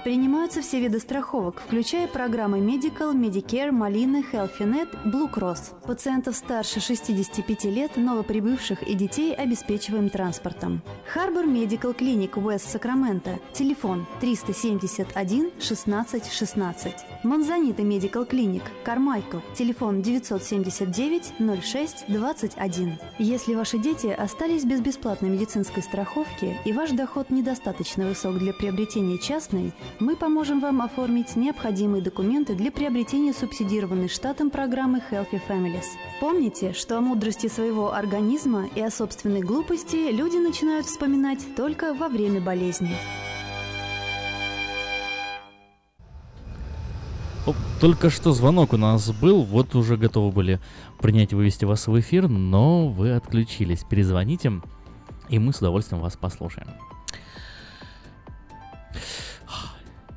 Принимаются все виды страховок, включая программы Medical, Medicare, Малины, HealthyNet, Blue Cross. Пациентов старше 65 лет, новоприбывших и детей обеспечиваем транспортом. Харбор Медикал Клиник Уэст Сакраменто. Телефон 371 16 16. Монзанита Медикал Клиник Кармайкл. Телефон 979 06 21. Если ваши дети остались без бесплатной медицинской страховки и ваш доход недостаточно высок для приобретения частной, мы поможем вам оформить необходимые документы для приобретения субсидированной штатом программы Healthy Families. Помните, что о мудрости своего организма и о собственной глупости люди начинают вспоминать только во время болезни. Только что звонок у нас был, вот уже готовы были принять и вывести вас в эфир, но вы отключились. Перезвоните, и мы с удовольствием вас послушаем.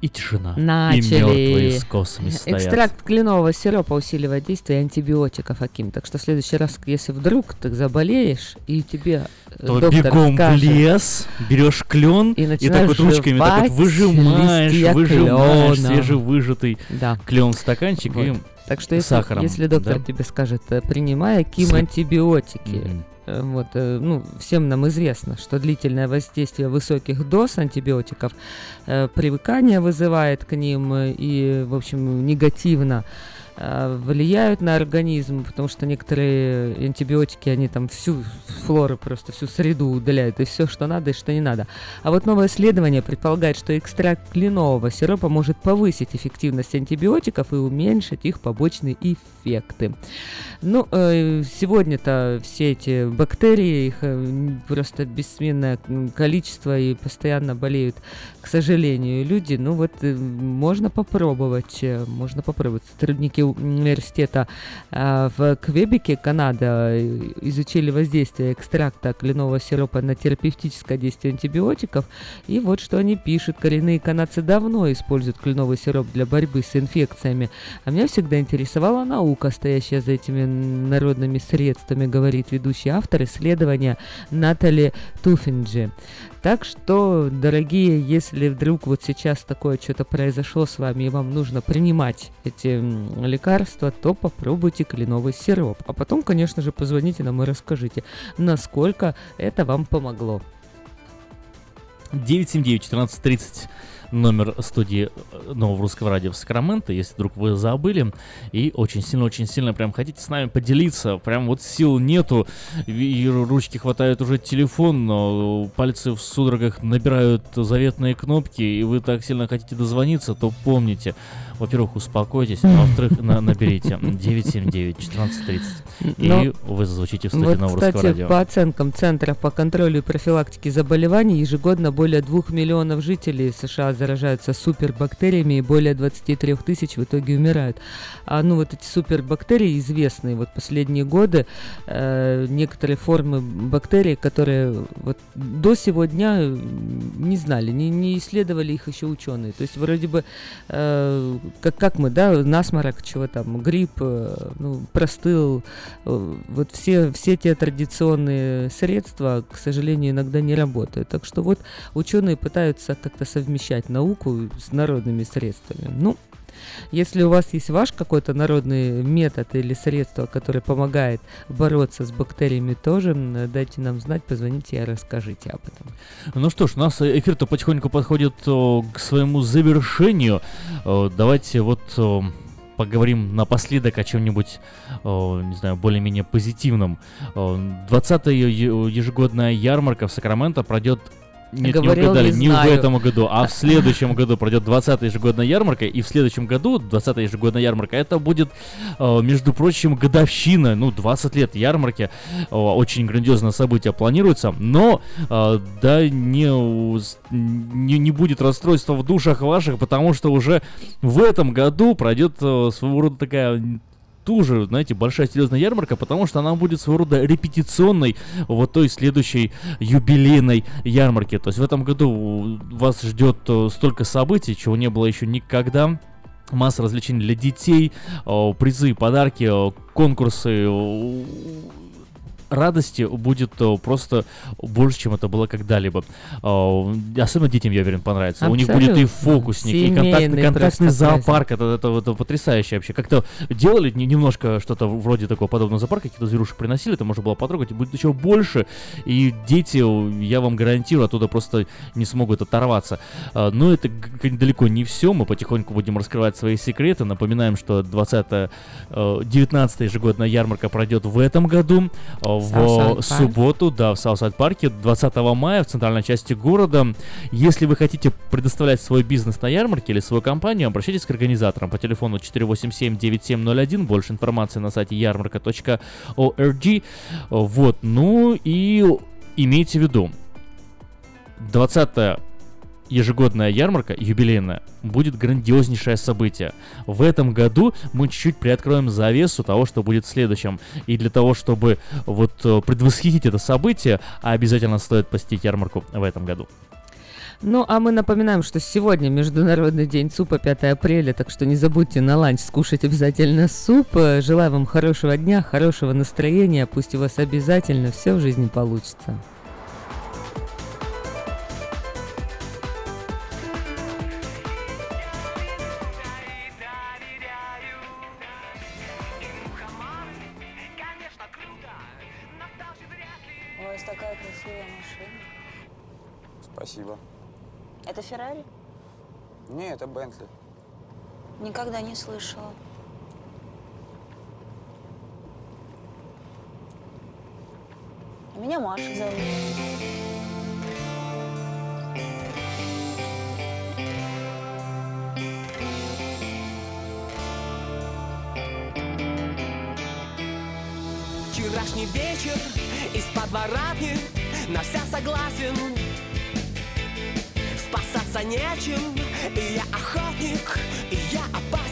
И тишина. И мертвые Начали. с косами стоят. Экстракт кленового сиропа усиливает действие антибиотиков, Аким. Так что в следующий раз, если вдруг ты заболеешь, и тебе э, То доктор бегом скажет, в лес, берешь клен и, так начинаешь вот ручками так вот выжимаешь, выжимаешь клена. свежевыжатый Да. клен в стаканчик Вот. и Так что если, сахаром. если доктор да? тебе скажет, э, принимай Аким Слеп- антибиотики, Мгм. Э, Вот, э, ну, всем нам известно, что длительное воздействие высоких доз антибиотиков э, привыкание вызывает к ним и, в общем, негативно влияют на организм, потому что некоторые антибиотики, они там всю флору, просто всю среду удаляют, и все, что надо, и что не надо. А вот новое исследование предполагает, что экстракт кленового сиропа может повысить эффективность антибиотиков и уменьшить их побочные эффекты. Ну, э, сегодня-то все эти бактерии, их э, просто бессменное количество и постоянно болеют, к сожалению, люди. Ну вот э, можно попробовать, э, можно попробовать. Сотрудники университета э, в Квебеке, Канада, изучили воздействие экстракта кленового сиропа на терапевтическое действие антибиотиков. И вот что они пишут. Коренные канадцы давно используют кленовый сироп для борьбы с инфекциями. А меня всегда интересовала наука, стоящая за этими народными средствами, говорит ведущий автор исследования Натали Туфинджи. Так что, дорогие, если вдруг вот сейчас такое что-то произошло с вами, и вам нужно принимать эти лекарства, то попробуйте кленовый сироп. А потом, конечно же, позвоните нам и расскажите, насколько это вам помогло. 979-1430 номер студии э, Нового Русского Радио в Сакраменто, если вдруг вы забыли, и очень сильно-очень сильно прям хотите с нами поделиться, прям вот сил нету, и ручки хватает уже телефон, но пальцы в судорогах набирают заветные кнопки, и вы так сильно хотите дозвониться, то помните, во-первых, успокойтесь, а во-вторых, на- наберите 979-1430, и Но- вы зазвучите в студии Вот, Нового Русского кстати, Радио. по оценкам Центра по контролю и профилактике заболеваний, ежегодно более 2 миллионов жителей США заражаются супербактериями и более 23 тысяч в итоге умирают. А ну вот эти супербактерии известные, вот последние годы э, некоторые формы бактерий, которые вот до сего дня не знали, не, не исследовали их еще ученые. То есть вроде бы э, как, как мы, да, насморок, чего там, грипп, э, ну, простыл, э, вот все, все те традиционные средства, к сожалению, иногда не работают. Так что вот ученые пытаются как-то совмещать науку с народными средствами. Ну, если у вас есть ваш какой-то народный метод или средство, которое помогает бороться с бактериями тоже, дайте нам знать, позвоните и расскажите об этом. Ну что ж, у нас эфир-то потихоньку подходит к своему завершению. Давайте вот поговорим напоследок о чем-нибудь, не знаю, более-менее позитивном. О, 20-я е- ежегодная ярмарка в Сакраменто пройдет нет, Говорил, не угадали, не не в этом году, а в следующем году пройдет 20-я ежегодная ярмарка, и в следующем году 20-я ежегодная ярмарка, это будет, э, между прочим, годовщина, ну, 20 лет ярмарки, Э, очень грандиозное событие планируется, но, э, да, не, не, не будет расстройства в душах ваших, потому что уже в этом году пройдет своего рода такая тоже, знаете, большая серьезная ярмарка, потому что она будет своего рода репетиционной вот той следующей юбилейной ярмарки. То есть в этом году вас ждет э, столько событий, чего не было еще никогда. Масса развлечений для детей, э, призы, подарки, э, конкурсы, радости будет э, просто больше, чем это было когда-либо. Э, Особенно детям, я уверен, понравится. У них будет и Абсолютно. фокусник, и контакт- Семейный контактный зоопарк. Это, это, это потрясающе вообще. Как-то делали не- немножко что-то вроде такого подобного зоопарка, какие-то зверушек приносили, это можно было потрогать, и будет еще больше. И дети, я вам гарантирую, оттуда просто не смогут оторваться. А, Но это далеко не все. Мы потихоньку будем раскрывать свои секреты. Напоминаем, что 20 19 ежегодная ярмарка пройдет в этом году. э, В субботу, да, в Southside парке 20 мая в центральной части города. Если вы хотите предоставлять свой бизнес на ярмарке или свою компанию, обращайтесь к организаторам по телефону 487-9701. Больше информации на сайте ярмарка.org. Вот, ну и имейте в виду, 20 ежегодная ярмарка, юбилейная, будет грандиознейшее событие. В этом году мы чуть-чуть приоткроем завесу того, что будет в следующем. И для того, чтобы вот э, предвосхитить это событие, обязательно стоит посетить ярмарку в этом году. Ну, а мы напоминаем, что сегодня Международный день супа 5 апреля, так что не забудьте на ланч скушать обязательно суп. Желаю вам хорошего дня, хорошего настроения, пусть у вас обязательно все в жизни получится. Не, это Бентли. Никогда не слышала. Меня Маша зовут. Вчерашний вечер из подворотни на вся согласен Спасаться нечем, и я охотник, и я опасен